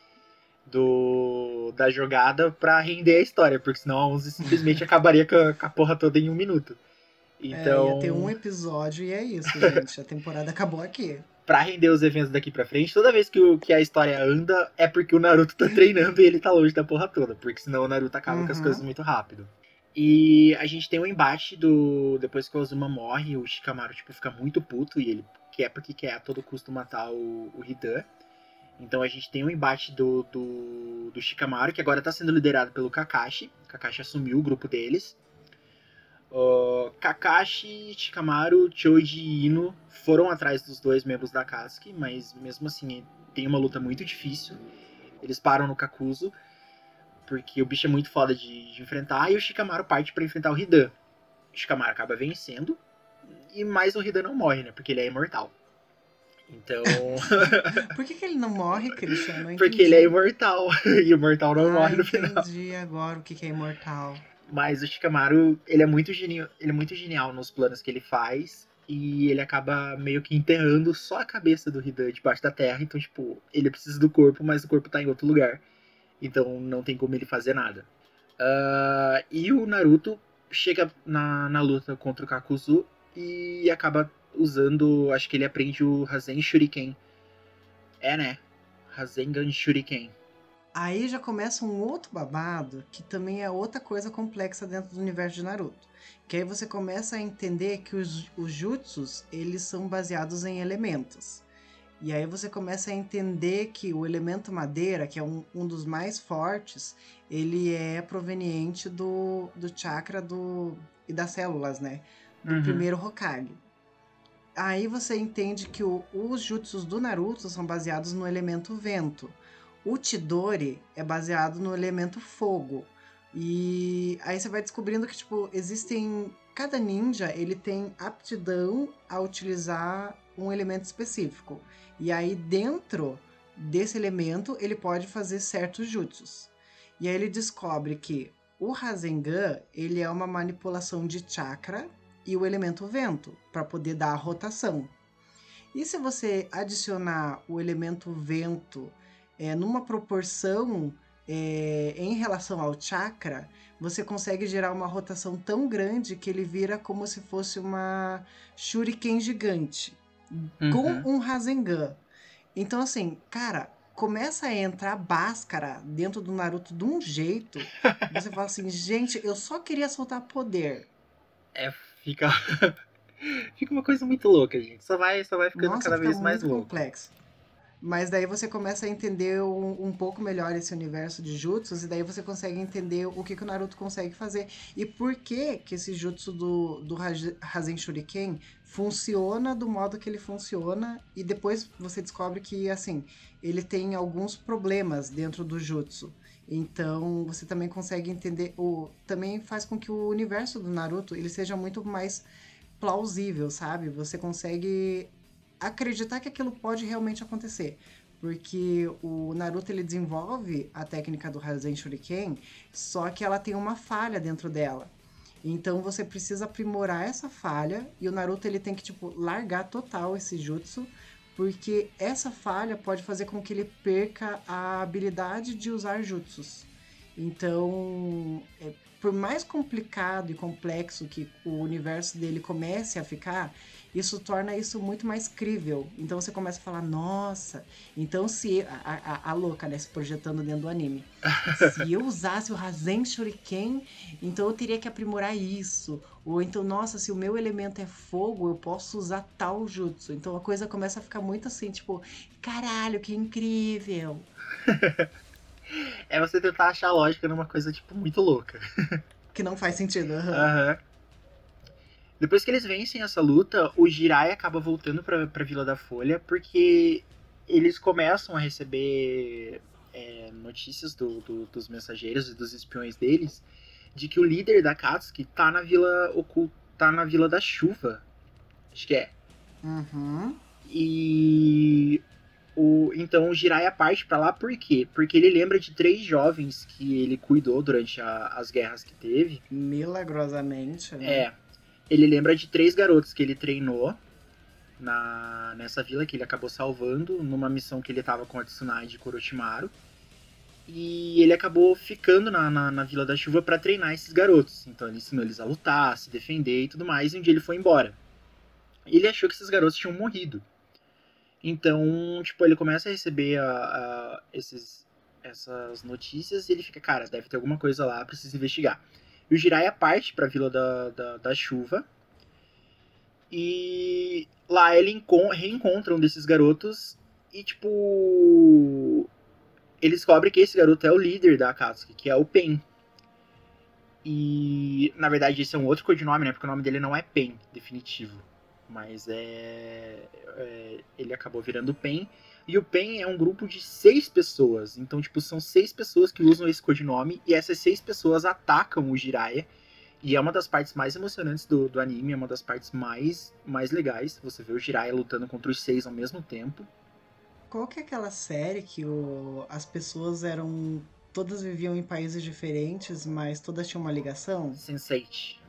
do, da jogada pra render a história, porque senão a 11 simplesmente acabaria com a, com a porra toda em um minuto. Então, É, ia ter um episódio e é isso, gente. A temporada acabou aqui. pra render os eventos daqui pra frente, toda vez que, o, que a história anda, é porque o Naruto tá treinando e ele tá longe da porra toda, porque senão o Naruto acaba com as Uhum. coisas muito rápido. E a gente tem um embate do. Depois que o Azuma morre, o Shikamaru tipo, fica muito puto e ele quer porque quer a todo custo matar o, o Hidan. Então a gente tem um embate do, do, do Shikamaru, que agora tá sendo liderado pelo Kakashi. O Kakashi assumiu o grupo deles. Uh, Kakashi, Shikamaru, Choji e Ino foram atrás dos dois membros da Katsuki, mas mesmo assim tem uma luta muito difícil. Eles param no Kakuzu, porque o bicho é muito foda de, de enfrentar, e o Shikamaru parte para enfrentar o Hidan. O Shikamaru acaba vencendo, e mais o Hidan não morre, né? Porque ele é imortal. Então. Por que, que ele não morre, Não porque ele é imortal. E o imortal não ah, morre no final. entendi agora o que, que é imortal. Mas o Shikamaru, ele é muito genial, ele é muito genial nos planos que ele faz. E ele acaba meio que enterrando só a cabeça do Hidan debaixo da terra. Então, tipo, ele precisa do corpo, mas o corpo tá em outro lugar. Então não tem como ele fazer nada. Ah, e o Naruto chega na, na luta contra o Kakuzu e acaba usando. Acho que ele aprende o Rasen Shuriken. É, né? Rasengan Shuriken. Aí já começa um outro babado, que também é outra coisa complexa dentro do universo de Naruto. Que aí você começa a entender que os, os jutsus, eles são baseados em elementos. E aí você começa a entender que o elemento madeira, que é um, um dos mais fortes, ele é proveniente do, do chakra do, e das células, né? Do Uhum. primeiro Hokage. Aí você entende que o- os jutsus do Naruto são baseados no elemento vento. O Chidori é baseado no elemento fogo. E aí você vai descobrindo que, tipo, existem. Cada ninja ele tem aptidão a utilizar um elemento específico. E aí, dentro desse elemento, ele pode fazer certos jutsus. E aí ele descobre que o Rasengan ele é uma manipulação de chakra e o elemento vento para poder dar a rotação. E se você adicionar o elemento vento é, numa proporção é, em relação ao chakra, você consegue gerar uma rotação tão grande que ele vira como se fosse uma shuriken gigante com Uhum. um Rasengan. Então, assim, cara, começa a entrar Bhaskara dentro do Naruto de um jeito. Você fala assim, gente, eu só queria soltar poder. É, fica. fica uma coisa muito louca, gente. Só vai, só vai ficando Nossa, cada fica vez mais muito louco. complexo. Mas daí você começa a entender um, um pouco melhor esse universo de jutsus, e daí você consegue entender o que, que o Naruto consegue fazer. E por que que esse jutsu do, do Rasen Shuriken funciona do modo que ele funciona, e depois você descobre que, assim, ele tem alguns problemas dentro do jutsu. Então você também consegue entender, o, também faz com que o universo do Naruto ele seja muito mais plausível, sabe? Você consegue acreditar que aquilo pode realmente acontecer. Porque o Naruto ele desenvolve a técnica do Rasen Shuriken, só que ela tem uma falha dentro dela. Então você precisa aprimorar essa falha e o Naruto ele tem que tipo largar total esse jutsu, porque essa falha pode fazer com que ele perca a habilidade de usar jutsus. Então, é, por mais complicado e complexo que o universo dele comece a ficar, isso torna isso muito mais crível. Então você começa a falar, nossa, então se. A, a, a louca, né? Se projetando dentro do anime. se eu usasse o Rasen Shuriken, então eu teria que aprimorar isso. Ou então, nossa, se o meu elemento é fogo, eu posso usar tal jutsu. Então a coisa começa a ficar muito assim, tipo, caralho, que incrível. É você tentar achar lógica numa coisa, tipo, muito louca. Que não faz sentido. aham. Aham. Depois que eles vencem essa luta, o Jirai acaba voltando pra, pra Vila da Folha, porque eles começam a receber é, notícias do- do- dos mensageiros e dos espiões deles de que o líder da Katsuki tá na Vila Oculta, tá na Vila da Chuva. Acho que é. Uhum. E o então o Jiraiya parte pra lá por quê? Porque ele lembra de três jovens que ele cuidou durante a- as guerras que teve. Milagrosamente. né? É. Ele lembra de três garotos que ele treinou na nessa vila que ele acabou salvando numa missão que ele tava com a Tsunade de Korochimaru. E ele acabou ficando na, na, na Vila da Chuva pra treinar esses garotos. Então ele ensinou eles a lutar, a se defender e tudo mais. E um dia ele foi embora. Ele achou que esses garotos tinham morrido. Então, tipo, ele começa a receber a, a- esses, essas notícias e ele fica, cara, deve ter alguma coisa lá, preciso investigar. E o Jiraiya parte pra Vila da, da, da Chuva. E lá ele encon- reencontra um desses garotos e, tipo. Ele descobre que esse garoto é o líder da Akatsuki, que é o Pen. E na verdade esse é um outro codinome, né? Porque o nome dele não é Pen, definitivo. Mas é, é ele acabou virando Pen. E o PEN é um grupo de seis pessoas. Então, tipo, são seis pessoas que usam esse codinome. E essas seis pessoas atacam o Jiraiya. E é uma das partes mais emocionantes do, do anime. É uma das partes mais, mais legais. Você vê o Jiraiya lutando contra os seis ao mesmo tempo. Qual que é aquela série que o, as pessoas eram. Todas viviam em países diferentes, mas todas tinham uma ligação? Sense8.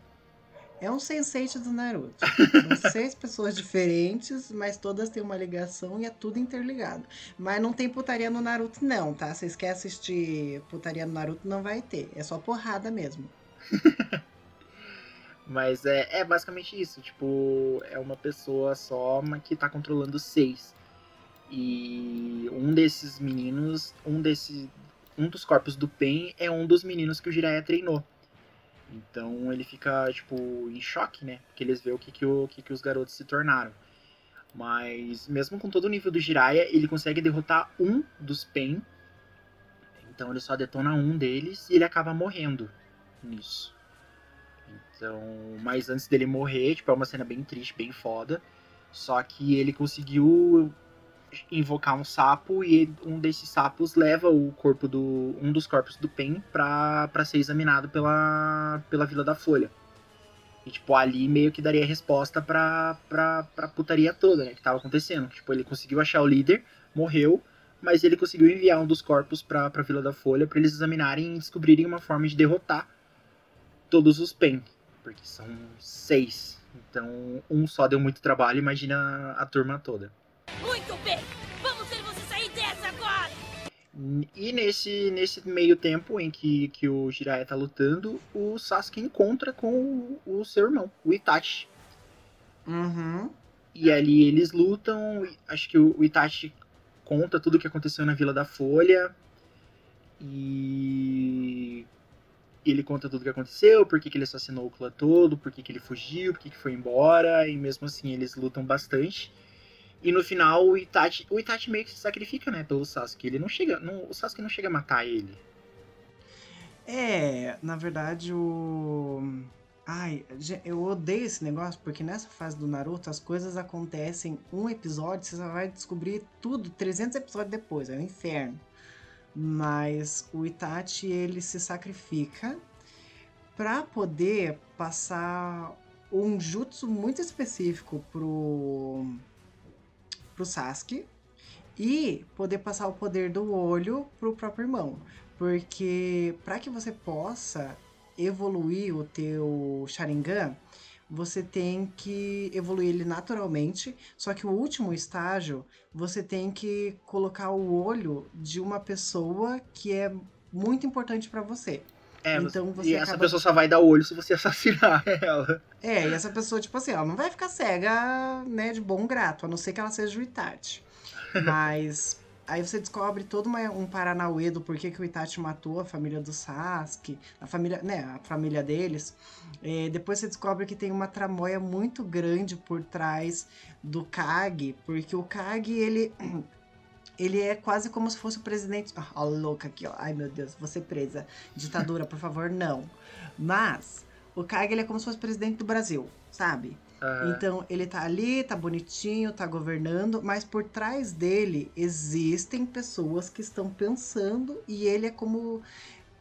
É um Sense8 do Naruto. São seis pessoas diferentes, mas todas têm uma ligação e é tudo interligado. Mas não tem putaria no Naruto, não, tá? Vocês querem assistir putaria no Naruto, não vai ter. É só porrada mesmo. Mas é, é basicamente isso. Tipo, é uma pessoa só que tá controlando seis. E um desses meninos, um desses. Um dos corpos do Pen é um dos meninos que o Jiraiya treinou. Então ele fica, tipo, em choque, né? Porque eles veem o que, que, o, que, que os garotos se tornaram. Mas mesmo com todo o nível do Jiraiya, ele consegue derrotar um dos Pen. Então ele só detona um deles e ele acaba morrendo nisso. Então, mas antes dele morrer, tipo, é uma cena bem triste, bem foda. Só que ele conseguiu invocar um sapo e um desses sapos leva o corpo do um dos corpos do Pen pra ser examinado pela, pela Vila da Folha. E, tipo, ali meio que daria resposta pra, pra putaria toda, né, que tava acontecendo. Tipo, ele conseguiu achar o líder, morreu, mas ele conseguiu enviar um dos corpos pra, pra Vila da Folha para eles examinarem e descobrirem uma forma de derrotar todos os Pen. Porque são seis. Então, um só deu muito trabalho, imagina a turma toda. Muito bem! Vamos ver você sair dessa agora! E nesse, nesse meio tempo em que, que o Jiraiya tá lutando, o Sasuke encontra com o, o seu irmão, o Itachi. Uhum. E ali eles lutam, acho que o, o Itachi conta tudo o que aconteceu na Vila da Folha. E ele conta tudo o que aconteceu, por que, que ele assassinou o clã todo, por que, que ele fugiu, por que, que foi embora, e mesmo assim eles lutam bastante. E no final o Itachi, o Itachi meio que se sacrifica, né, pelo Sasuke. Ele não chega, não, o Sasuke não chega a matar ele. É, na verdade o. Ai, eu odeio esse negócio porque nessa fase do Naruto as coisas acontecem um episódio, você só vai descobrir tudo 300 episódios depois, é um inferno. Mas o Itachi ele se sacrifica pra poder passar um jutsu muito específico pro pro Sasuke e poder passar o poder do olho pro próprio irmão. Porque para que você possa evoluir o teu Sharingan, você tem que evoluir ele naturalmente, só que o último estágio, você tem que colocar o olho de uma pessoa que é muito importante para você. É, Então você- e essa pessoa só vai dar o olho se você assassinar ela. É, e essa pessoa, tipo assim, ela não vai ficar cega, né, de bom grato, a não ser que ela seja o Itachi. Mas aí você descobre todo uma- um paranauê do porquê que o Itachi matou a família do Sasuke, a família, né, a família deles. É, depois você descobre que tem uma tramóia muito grande por trás do Kage, porque o Kage, ele... Ele é quase como se fosse o presidente. Ah, ó, louca aqui, ó. Ai, meu Deus, vou ser presa. Ditadura, por favor, não. Mas o Kage ele é como se fosse presidente do Brasil, sabe? Aham. Então ele tá ali, tá bonitinho, tá governando, mas por trás dele existem pessoas que estão pensando e ele é como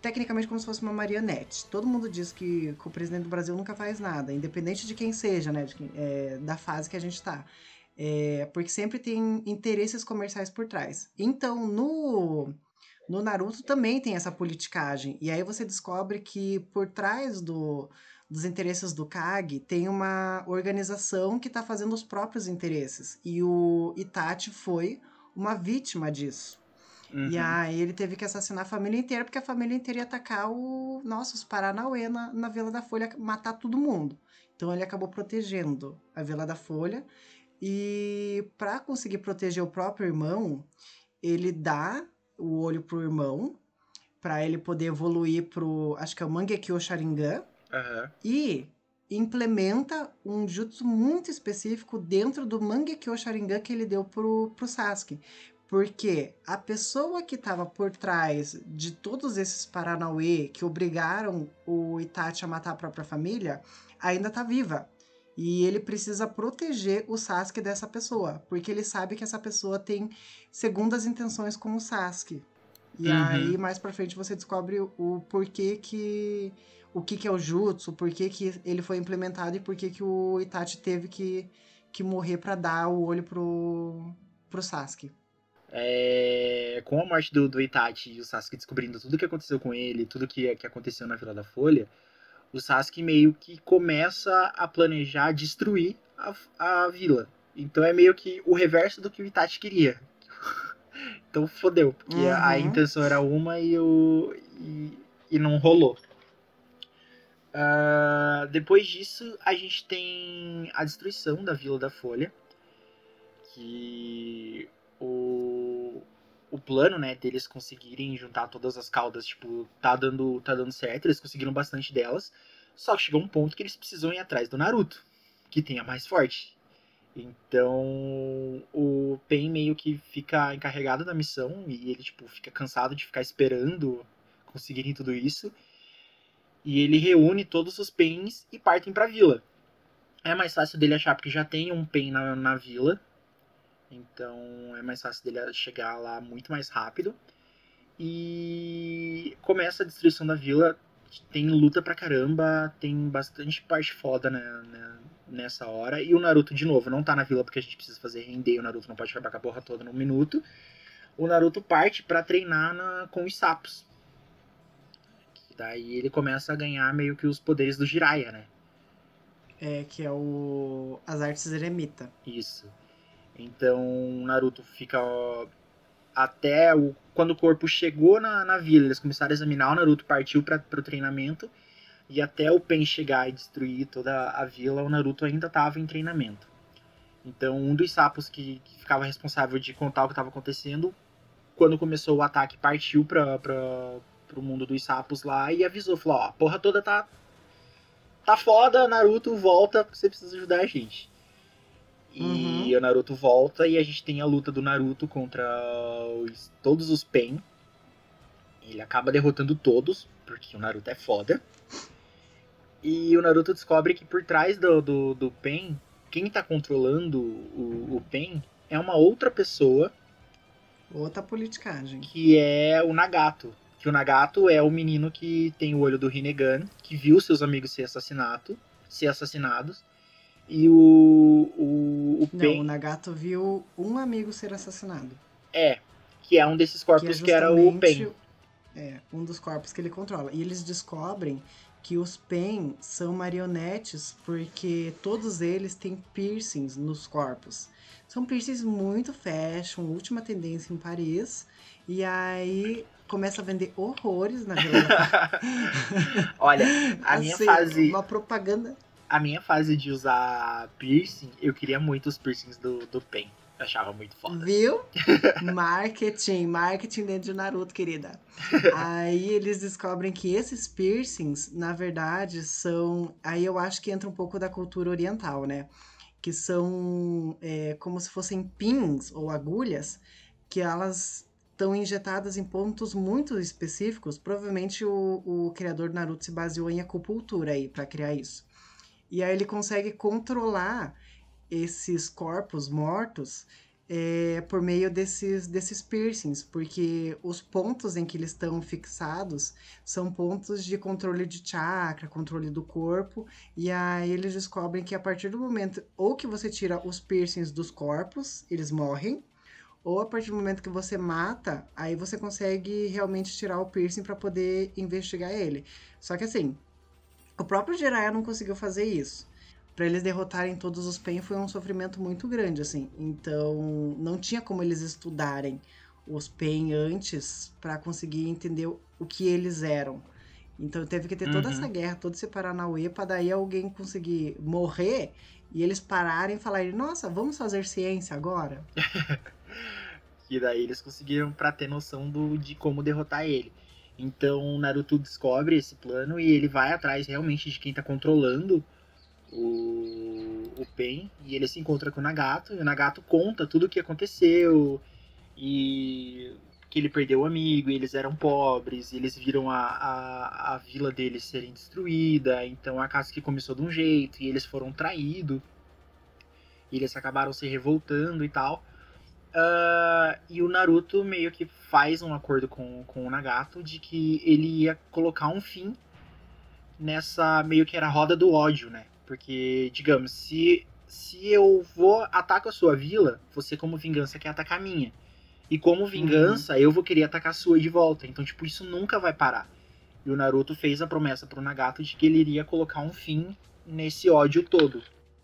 tecnicamente como se fosse uma marionete. Todo mundo diz que, que o presidente do Brasil nunca faz nada, independente de quem seja, né, de é, da fase que a gente tá. É, porque sempre tem interesses comerciais por trás. Então, no no Naruto também tem essa politicagem. E aí você descobre que por trás do, dos interesses do Kage tem uma organização que está fazendo os próprios interesses. E o Itachi foi uma vítima disso. Uhum. E aí ele teve que assassinar a família inteira, porque a família inteira ia atacar o. Nossa, os Paranauê na, na Vila da Folha, matar todo mundo. Então ele acabou protegendo a Vila da Folha. E para conseguir proteger o próprio irmão, ele dá o olho pro irmão, para ele poder evoluir pro. Acho que é o Mangekyo Sharingan Aham. e implementa um jutsu muito específico dentro do Mangekyo Sharingan que ele deu pro, pro Sasuke. Porque a pessoa que estava por trás de todos esses Paranauê que obrigaram o Itachi a matar a própria família ainda tá viva. E ele precisa proteger o Sasuke dessa pessoa, porque ele sabe que essa pessoa tem segundas intenções com o Sasuke. E Uhum. aí, mais pra frente, você descobre o porquê que. O que, que é o Jutsu, por que, que ele foi implementado e por que, que o Itachi teve que, que morrer pra dar o olho pro, pro Sasuke. É, com a morte do, do Itachi e o Sasuke descobrindo tudo que aconteceu com ele, tudo que, que aconteceu na Vila da Folha, o Sasuke meio que começa a planejar destruir a, a vila. Então é meio que o reverso do que o Itachi queria. então fodeu, porque a, a Uhum. intenção era uma e, o, e, e não rolou. Ah, depois disso, a gente tem a destruição da Vila da Folha, que o, o plano, né, deles conseguirem juntar todas as caudas, tipo, tá dando, tá dando certo, eles conseguiram bastante delas, só que chegou um ponto que eles precisam ir atrás do Naruto, que tem a mais forte. Então, o Pen meio que fica encarregado da missão e ele, tipo, fica cansado de ficar esperando conseguirem tudo isso. E ele reúne todos os Pens e partem pra vila. É mais fácil dele achar porque já tem um Pen na, na vila. Então é mais fácil dele chegar lá muito mais rápido. E começa a destruição da vila. Tem luta pra caramba, tem bastante parte foda né, né, nessa hora. E o Naruto, de novo, não tá na vila porque a gente precisa fazer render. O Naruto não pode acabar com a porra toda num minuto. O Naruto parte pra treinar na- com os sapos. Que daí ele começa a ganhar meio que os poderes do Jiraiya, né? É, que é o. As artes eremita. Isso. Então Naruto fica até o quando o corpo chegou na, na vila, eles começaram a examinar, o Naruto partiu para o treinamento e até o Pen chegar e destruir toda a vila, o Naruto ainda estava em treinamento. Então um dos sapos que, que ficava responsável de contar o que estava acontecendo, quando começou o ataque, partiu para o mundo dos sapos lá e avisou, falou, ó, a porra toda tá tá foda, Naruto volta, você precisa ajudar a gente. E Uhum. o Naruto volta e a gente tem a luta do Naruto contra os- todos os Pen. Ele acaba derrotando todos, porque o Naruto é foda. E o Naruto descobre que por trás do, do, do Pen, quem tá controlando o, o Pen é uma outra pessoa Outra politicagem. que é o Nagato. Que o Nagato é o menino que tem o olho do Rinnegan, que viu seus amigos ser assassinato, ser assassinados. E o, o, o Não, Pen o Nagato viu um amigo ser assassinado. é, que é um desses corpos que, era o Pen. É, um dos corpos que ele controla. E eles descobrem que os Pen são marionetes porque todos eles têm piercings nos corpos. São piercings muito fashion, última tendência em Paris. E aí começa a vender horrores na Olha, a minha Assim, fase, Uma propaganda. A minha fase de usar piercing, eu queria muito os piercings do, do Pen. Eu achava muito foda. Viu? marketing, marketing dentro de Naruto, querida. Aí eles descobrem que esses piercings, na verdade, são. Aí eu acho que entra um pouco da cultura oriental, né? Que são é, como se fossem pins ou agulhas que elas estão injetadas em pontos muito específicos. Provavelmente o, o criador do Naruto se baseou em acupuntura aí para criar isso. E aí ele consegue controlar esses corpos mortos é, por meio desses, desses piercings, porque os pontos em que eles estão fixados são pontos de controle de chakra, controle do corpo, e aí eles descobrem que a partir do momento ou que você tira os piercings dos corpos, eles morrem, ou a partir do momento que você mata, aí você consegue realmente tirar o piercing para poder investigar ele. Só que assim, o próprio Jiraiya não conseguiu fazer isso. Pra eles derrotarem todos os Pen foi um sofrimento muito grande, assim. Então, não tinha como eles estudarem os Pen antes pra conseguir entender o que eles eram. Então, teve que ter toda Uhum. essa guerra, todo esse Paranauê, pra daí alguém conseguir morrer e eles pararem e falarem: Nossa, vamos fazer ciência agora? E daí eles conseguiram pra ter noção do, de como derrotar ele. Então Naruto descobre esse plano e ele vai atrás realmente de quem tá controlando o, o Pen. E ele se encontra com o Nagato. E o Nagato conta tudo o que aconteceu. E que ele perdeu o amigo, eles eram pobres, eles viram a, a, a vila deles serem destruída, então a casa que começou de um jeito, e eles foram traídos, e eles acabaram se revoltando e tal. Uh, e o Naruto meio que faz um acordo com, com o Nagato de que ele ia colocar um fim nessa meio que era a roda do ódio, né? Porque, digamos, se, se eu vou atacar a sua vila, você como vingança quer atacar a minha. E como vingança, uhum. eu vou querer atacar a sua de volta. Então, tipo, isso nunca vai parar. E o Naruto fez a promessa pro Nagato de que ele iria colocar um fim nesse ódio todo.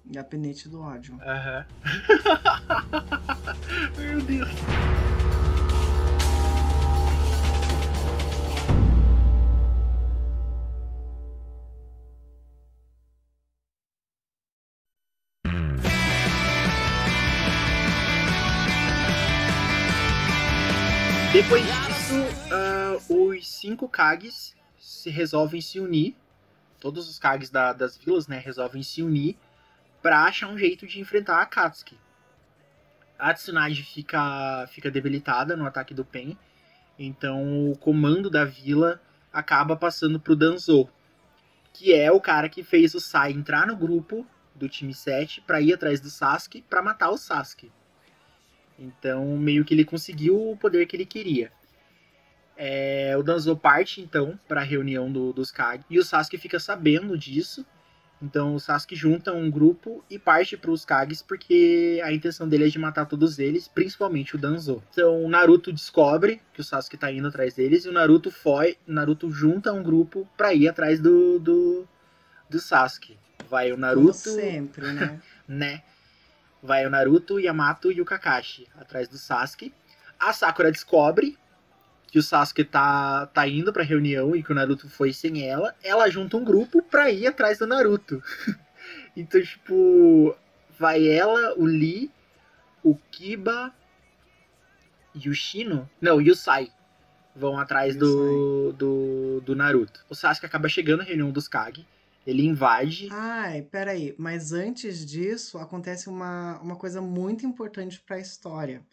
Gabinete do ódio. Aham. Uhum. Meu Deus. Depois disso, uh, os cinco Kages se resolvem se unir. Todos os Kages da, das vilas, né, resolvem se unir para achar um jeito de enfrentar a Akatsuki. A Tsunade fica, fica debilitada no ataque do Pen, então o comando da vila acaba passando pro Danzo, que é o cara que fez o Sai entrar no grupo do time 7 para ir atrás do Sasuke para matar o Sasuke. Então, meio que ele conseguiu o poder que ele queria. É, o Danzo parte, então, para a reunião do, dos Kage. E o Sasuke fica sabendo disso. Então, o Sasuke junta um grupo e parte para os Kages, porque a intenção dele é de matar todos eles, principalmente o Danzo. Então, o Naruto descobre que o Sasuke está indo atrás deles. E o Naruto foi, Naruto junta um grupo para ir atrás do, do, do Sasuke. Vai o Naruto. Como sempre, né? né? vai o Naruto, o Yamato e o Kakashi atrás do Sasuke. A Sakura descobre que o Sasuke tá, tá indo pra reunião e que o Naruto foi sem ela. Ela junta um grupo pra ir atrás do Naruto. então, tipo, vai ela, o Lee, o Kiba e o Shino. Não, e o Sai. Vão atrás do, do, do Naruto. O Sasuke acaba chegando na reunião dos Kage. Ele invade. Ai, peraí. Mas antes disso, acontece uma, uma coisa muito importante para a história.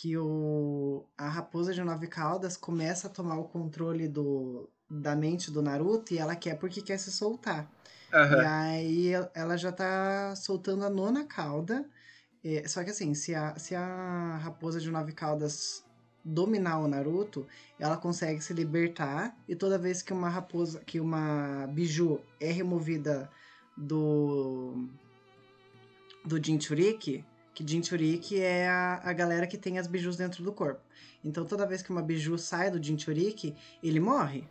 Que o, a raposa de nove caudas começa a tomar o controle do, da mente do Naruto e ela quer porque quer se soltar. Uhum. E aí ela já tá soltando a nona cauda. É, só que assim, se a, se a raposa de nove caudas dominar o Naruto, ela consegue se libertar e toda vez que uma raposa, que uma biju é removida do do Jinchuriki, que Jinchuriki é a, a galera que tem as bijus dentro do corpo. Então toda vez que uma biju sai do Jinchuriki, ele morre.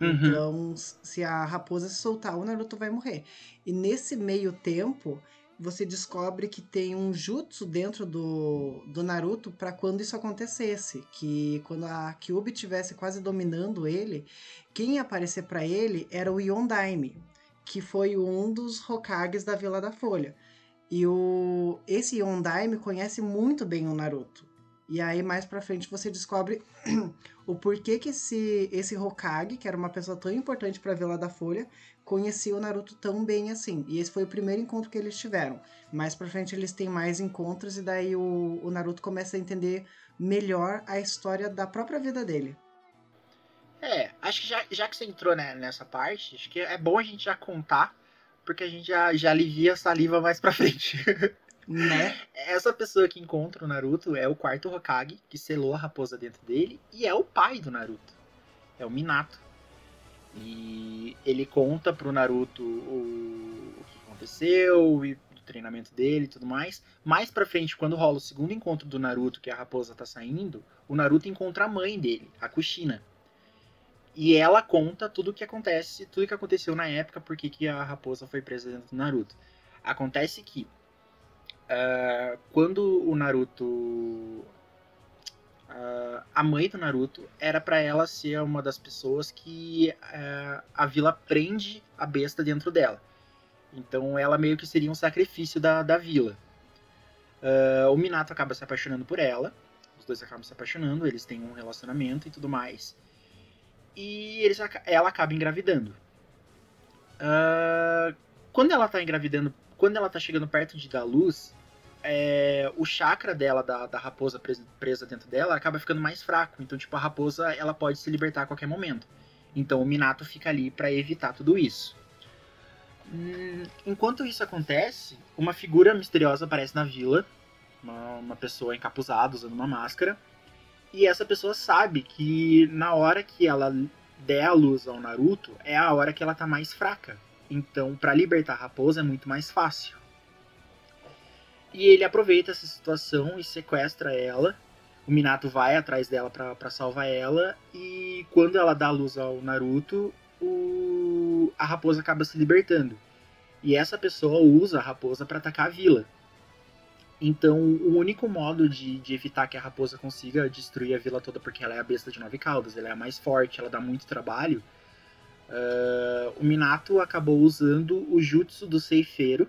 Uhum. Então, se a raposa se soltar, o Naruto vai morrer. E nesse meio tempo, você descobre que tem um jutsu dentro do, do Naruto para quando isso acontecesse, que quando a Kyubi tivesse quase dominando ele, quem ia aparecer para ele era o Yondaime, que foi um dos Hokages da Vila da Folha. E o esse Yondaime conhece muito bem o Naruto. E aí mais para frente você descobre o porquê que esse esse Hokage, que era uma pessoa tão importante para Vila da Folha, conhecia o Naruto tão bem assim. E esse foi o primeiro encontro que eles tiveram. Mais pra frente eles têm mais encontros e daí o, o Naruto começa a entender melhor a história da própria vida dele. É, acho que já, já que você entrou né, nessa parte, acho que é bom a gente já contar, porque a gente já, já alivia a saliva mais pra frente. Né? Essa pessoa que encontra o Naruto é o quarto Hokage, que selou a raposa dentro dele, e é o pai do Naruto. É o Minato. E ele conta pro Naruto o, o que aconteceu e o treinamento dele e tudo mais. Mais pra frente, quando rola o segundo encontro do Naruto, que a raposa tá saindo, o Naruto encontra a mãe dele, a Kushina. E ela conta tudo o que acontece, tudo o que aconteceu na época, porque que a raposa foi presa dentro do Naruto. Acontece que uh, quando o Naruto Uh, a mãe do Naruto era para ela ser uma das pessoas que uh, a vila prende a besta dentro dela. Então ela meio que seria um sacrifício da, da vila. O Minato acaba se apaixonando por ela. Os dois acabam se apaixonando, eles têm um relacionamento e tudo mais. E eles, ela acaba engravidando. quando ela tá engravidando, quando ela tá chegando perto de dar luz, é, o chakra dela, da, da raposa presa, presa dentro dela, acaba ficando mais fraco. Então, tipo, a raposa ela pode se libertar a qualquer momento. Então o Minato fica ali para evitar tudo isso. Hum, enquanto isso acontece, uma figura misteriosa aparece na vila, uma, uma pessoa encapuzada usando uma máscara, e essa pessoa sabe que na hora que ela der a luz ao Naruto é a hora que ela tá mais fraca. Então, para libertar a raposa é muito mais fácil. E ele aproveita essa situação e sequestra ela. O Minato vai atrás dela para salvar ela. E quando ela dá a luz ao Naruto, o... a raposa acaba se libertando. E essa pessoa usa a raposa para atacar a vila. Então, o único modo de, de, evitar que a raposa consiga destruir a vila toda, porque ela é a besta de nove caudas, ela é a mais forte, ela dá muito trabalho, uh, o Minato acabou usando o jutsu do ceifeiro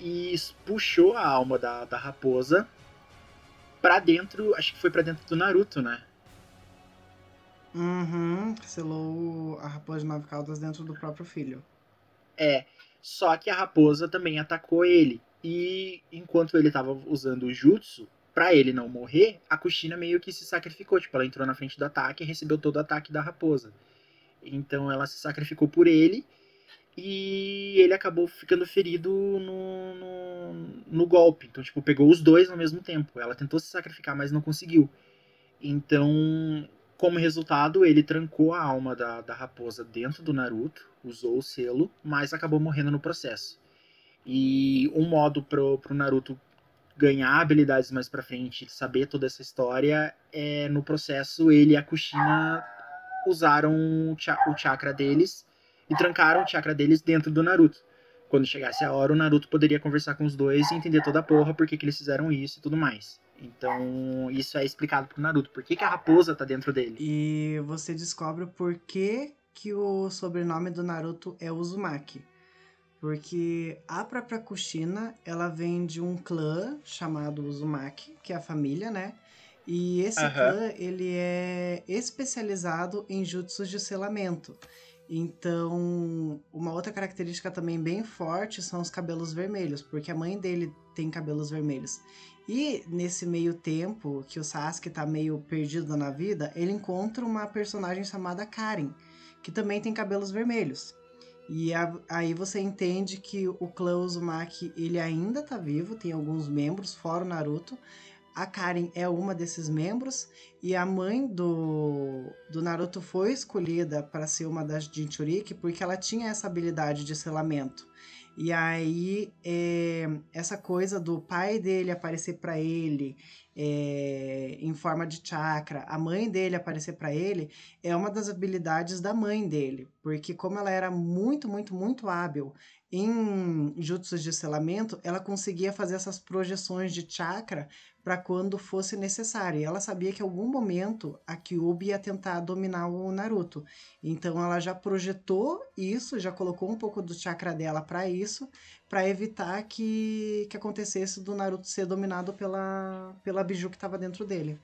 e puxou a alma da, da raposa pra dentro, acho que foi pra dentro do Naruto, né? Uhum, selou a raposa de nove caudas dentro do próprio filho. É, só que a raposa também atacou ele. E enquanto ele tava usando o jutsu, para ele não morrer, a Kushina meio que se sacrificou. Tipo, ela entrou na frente do ataque e recebeu todo o ataque da raposa. Então ela se sacrificou por ele e ele acabou ficando ferido no, no, no, golpe. Então, tipo, pegou os dois ao mesmo tempo. Ela tentou se sacrificar, mas não conseguiu. Então, como resultado, ele trancou a alma da, da raposa dentro do Naruto, usou o selo, mas acabou morrendo no processo. E um modo pro, pro Naruto ganhar habilidades mais pra frente, saber toda essa história, é no processo ele e a Kushina usaram o chakra deles e trancaram o chakra deles dentro do Naruto. Quando chegasse a hora, o Naruto poderia conversar com os dois e entender toda a porra por que, eles fizeram isso e tudo mais. Então, isso é explicado pro Naruto. Por que, que a raposa tá dentro dele? E você descobre por que, que o sobrenome do Naruto é Uzumaki. Porque a própria Kushina, ela vem de um clã chamado Uzumaki, que é a família, né? E esse uhum. clã, ele é especializado em jutsus de selamento. Então, uma outra característica também bem forte são os cabelos vermelhos, porque a mãe dele tem cabelos vermelhos. E nesse meio tempo que o Sasuke tá meio perdido na vida, ele encontra uma personagem chamada Karen, que também tem cabelos vermelhos. E a, aí você entende que o clã Uzumaki ele ainda tá vivo, tem alguns membros, fora o Naruto. A Karen é uma desses membros e a mãe do, do Naruto foi escolhida para ser uma das Jinchuriki porque ela tinha essa habilidade de selamento. E aí, é, essa coisa do pai dele aparecer para ele é, em forma de chakra, a mãe dele aparecer para ele, é uma das habilidades da mãe dele, porque como ela era muito, muito, muito hábil em jutsus de selamento, ela conseguia fazer essas projeções de chakra para quando fosse necessário. E ela sabia que em algum momento a Kyuubi ia tentar dominar o Naruto. Então ela já projetou isso, já colocou um pouco do chakra dela para isso, para evitar que, que acontecesse do Naruto ser dominado pela, pela biju que estava dentro dele.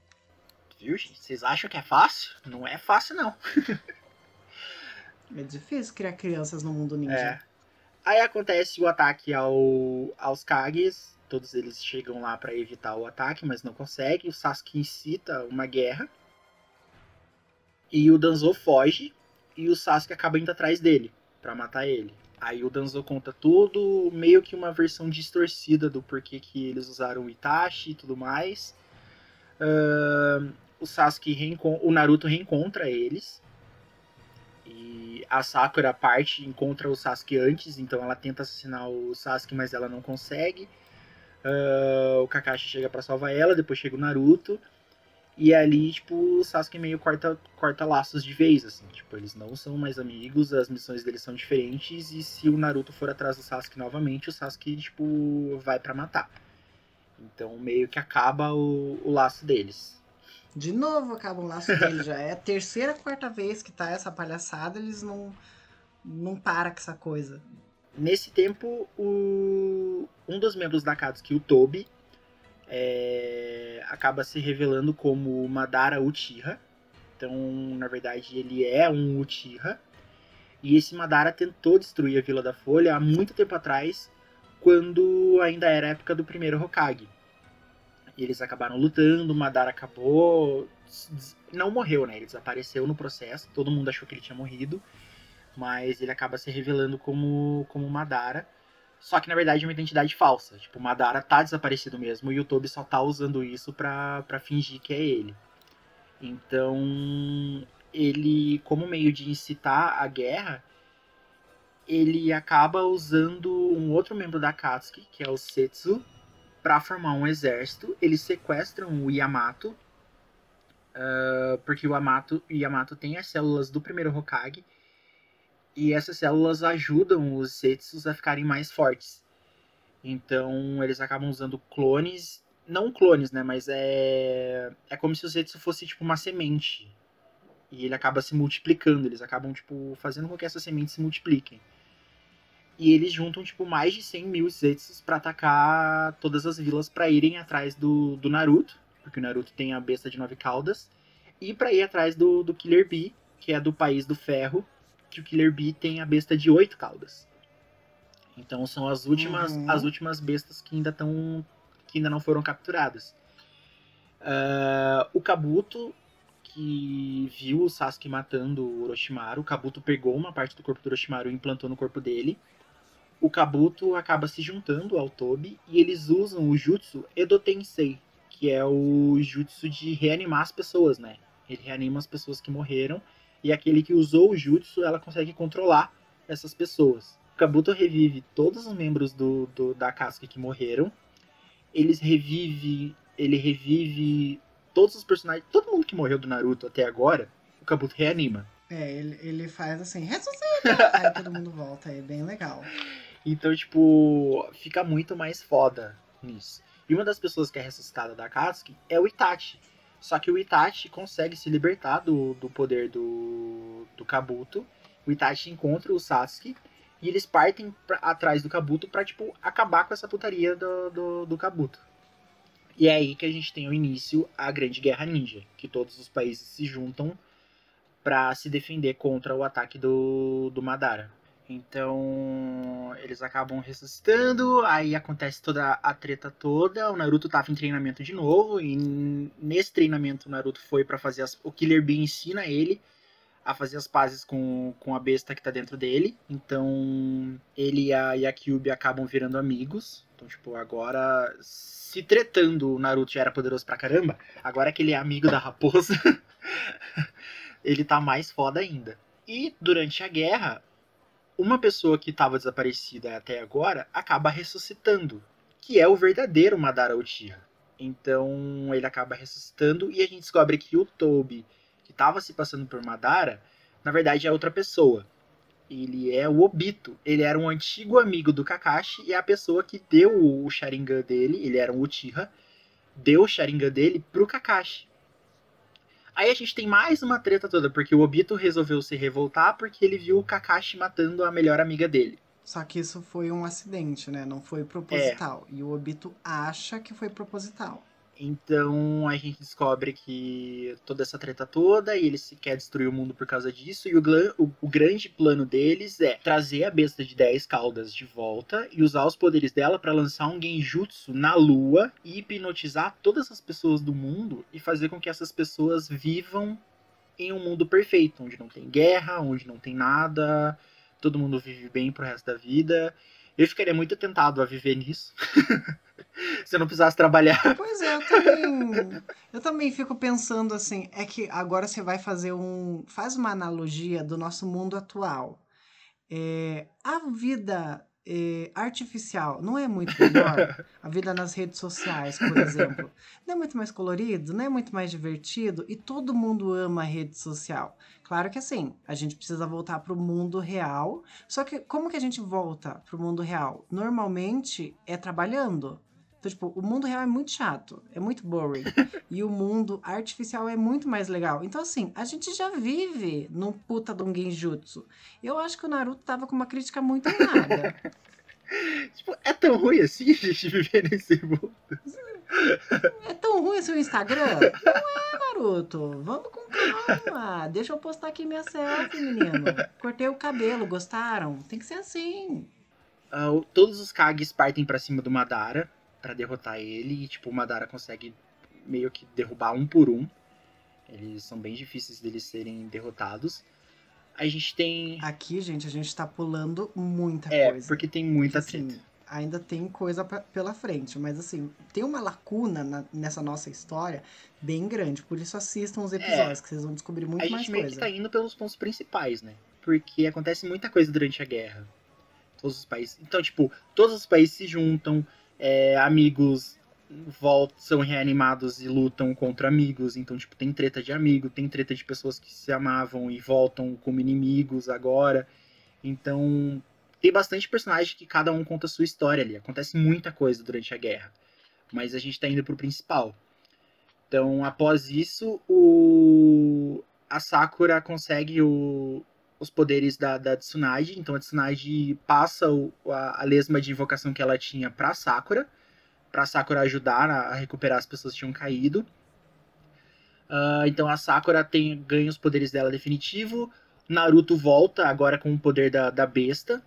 Viu, gente? Vocês acham que é fácil? Não é fácil, não. é difícil criar crianças no mundo ninja. É. Aí acontece o ataque ao, aos Kages. Todos eles chegam lá para evitar o ataque, mas não conseguem. O Sasuke incita uma guerra. E o Danzo foge. E o Sasuke acaba indo atrás dele para matar ele. Aí o Danzo conta tudo, meio que uma versão distorcida do porquê que eles usaram o Itachi e tudo mais. Uh, o Sasuke o Naruto reencontra eles. E a Sakura parte encontra o Sasuke antes, então ela tenta assassinar o Sasuke, mas ela não consegue. Uh, o Kakashi chega para salvar ela, depois chega o Naruto. E ali, tipo, o Sasuke meio corta, corta laços de vez, assim. Tipo, eles não são mais amigos, as missões deles são diferentes. E se o Naruto for atrás do Sasuke novamente, o Sasuke, tipo, vai para matar. Então, meio que acaba o, o laço deles. De novo acaba o laço deles. Já é a terceira, quarta vez que tá essa palhaçada, eles não, não param com essa coisa. Nesse tempo, o... um dos membros da Katsuki, o Tobi, é, acaba se revelando como Madara Uchiha. Então, na verdade, ele é um Uchiha. E esse Madara tentou destruir a Vila da Folha há muito tempo atrás quando ainda era época do primeiro Hokage. Eles acabaram lutando, o Madara acabou. Não morreu, né? Ele desapareceu no processo, todo mundo achou que ele tinha morrido, mas ele acaba se revelando como, como Madara. Só que na verdade é uma identidade falsa. Tipo, Madara tá desaparecido mesmo e o Tobi só tá usando isso pra fingir que é ele. Então, ele, como meio de incitar a guerra, ele acaba usando um outro membro da Katsuki, que é o Setsu, para formar um exército. Eles sequestram o Yamato, uh, porque o Yamato, o Yamato tem as células do primeiro Hokage, e essas células ajudam os Setsus a ficarem mais fortes. Então eles acabam usando clones, não clones, né, mas é é como se o Zetsu fosse tipo uma semente. E ele acaba se multiplicando, eles acabam tipo fazendo com que essas sementes se multipliquem. E eles juntam, tipo, mais de 100 mil Zetsus pra atacar todas as vilas para irem atrás do, do Naruto, porque o Naruto tem a besta de nove caudas, e para ir atrás do, do Killer Bee, que é do país do ferro, que o Killer Bee tem a besta de oito caudas. Então são as últimas, Uhum. as últimas bestas que ainda estão que ainda não foram capturadas. Ah, o Kabuto que viu o Sasuke matando o Orochimaru, o Kabuto pegou uma parte do corpo do Orochimaru e implantou no corpo dele. O Kabuto acaba se juntando ao Tobi e eles usam o jutsu Edo Tensei, que é o jutsu de reanimar as pessoas, né? Ele reanima as pessoas que morreram e aquele que usou o jutsu, ela consegue controlar essas pessoas. O Kabuto revive todos os membros do, do da Sasuke que morreram. Eles revive, ele revive todos os personagens, todo mundo que morreu do Naruto até agora, o Kabuto reanima. É, ele, ele faz assim, ressuscita! Aí todo mundo volta, é bem legal. Então, tipo, fica muito mais foda nisso. E uma das pessoas que é ressuscitada da Katsuki é o Itachi. Só que o Itachi consegue se libertar do, do poder do, do Kabuto. O Itachi encontra o Sasuke e eles partem pra- atrás do Kabuto pra, tipo, acabar com essa putaria do, do, do Kabuto. E é aí que a gente tem o início a Grande Guerra Ninja, que todos os países se juntam pra se defender contra o ataque do, do Madara. Então, eles acabam ressuscitando, aí acontece toda a treta toda, o Naruto tava em treinamento de novo, e nesse treinamento o Naruto foi pra fazer as... O Killer Bee ensina ele a fazer as pazes com, com a besta que tá dentro dele. Então, ele e a, a Kyuubi acabam virando amigos. Então, tipo, agora, se tretando, o Naruto já era poderoso pra caramba, agora que ele é amigo da raposa, ele tá mais foda ainda. E durante a guerra, uma pessoa que estava desaparecida até agora acaba ressuscitando, que é o verdadeiro Madara Uchiha. Então ele acaba ressuscitando e a gente descobre que o Tobi, que estava se passando por Madara, na verdade é outra pessoa. Ele é o Obito. Ele era um antigo amigo do Kakashi e é a pessoa que deu o Sharingan dele, ele era um Uchiha, deu o Sharingan dele pro Kakashi. Aí a gente tem mais uma treta toda, porque o Obito resolveu se revoltar porque ele viu o Kakashi matando a melhor amiga dele. Só que isso foi um acidente, né? Não foi proposital. E o Obito acha que foi proposital. Então a gente descobre que toda essa treta toda e ele se quer destruir o mundo por causa disso. E o, o- o grande plano deles é trazer a besta de 10 caudas de volta e usar os poderes dela para lançar um genjutsu na lua e hipnotizar todas as pessoas do mundo e fazer com que essas pessoas vivam em um mundo perfeito, onde não tem guerra, onde não tem nada, todo mundo vive bem pro resto da vida. Eu ficaria muito tentado a viver nisso. Se eu não precisasse trabalhar. Pois é, eu também. eu também fico pensando assim, é que agora você vai fazer um. Faz uma analogia do nosso mundo atual. É, a vida é, artificial não é muito melhor? A vida nas redes sociais, por exemplo. Não é muito mais colorido, não é muito mais divertido e todo mundo ama a rede social. Claro que assim, a gente precisa voltar para o mundo real. Só que como que a gente volta para o mundo real? Normalmente é trabalhando. Então, tipo, o mundo real é muito chato, é muito boring. e o mundo artificial é muito mais legal. Então, assim, a gente já vive num puta de um genjutsu. Eu acho que o Naruto tava com uma crítica muito errada. Tipo, é tão ruim assim a gente viver nesse mundo. é tão ruim esse o Instagram? Não é, Naruto. Vamos com calma. Deixa eu postar aqui minha selfie, menino. Cortei o cabelo, gostaram? Tem que ser assim. o- todos os Kages partem pra cima do Madara pra derrotar ele e tipo o Madara consegue meio que derrubar um por um. Eles são bem difíceis deles serem derrotados. A gente tem Aqui, gente, a gente tá pulando muita é, coisa. porque tem muita Assim, treta. ainda tem coisa pra- pela frente, mas assim, tem uma lacuna na- nessa nossa história bem grande. Por isso assistam os episódios, que vocês vão descobrir muito A mais gente meio coisa. que tá indo pelos pontos principais, né? Porque acontece muita coisa durante a guerra. Todos os países. Então, tipo, todos os países se juntam, é, amigos voltam, são reanimados e lutam contra amigos. Então, tipo, tem treta de amigo, tem treta de pessoas que se amavam e voltam como inimigos agora. Então, tem bastante personagem que cada um conta a sua história ali. Acontece muita coisa durante a guerra. Mas a gente tá indo pro principal. Então, após isso, o... a Sakura consegue o... os poderes da, da Tsunade. Então, a Tsunade passa o... a... a lesma de invocação que ela tinha pra Sakura. Pra Sakura ajudar a a recuperar as pessoas que tinham caído. Ah, então, a Sakura tem... ganha os poderes dela definitivo. Naruto volta agora com o poder da, da besta.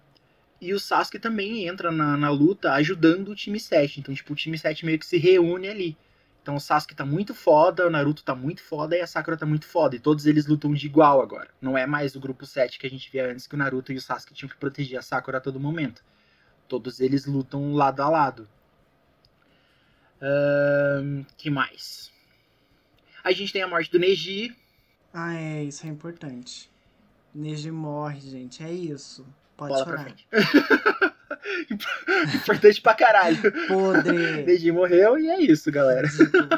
E o Sasuke também entra na, na luta ajudando o time 7. Então, tipo, o time 7 meio que se reúne ali. Então o Sasuke tá muito foda, o Naruto tá muito foda e a Sakura tá muito foda. E todos eles lutam de igual agora. Não é mais o grupo 7 que a gente via antes, que o Naruto e o Sasuke tinham que proteger a Sakura a todo momento. Todos eles lutam lado a lado. Que mais? A gente tem a morte do Neji. Ah, é, isso é importante. Neji morre, gente, é isso. Pode Bola pra chorar. frente. Importante pra caralho. Podre. Neji morreu e é isso, galera. Ridículo.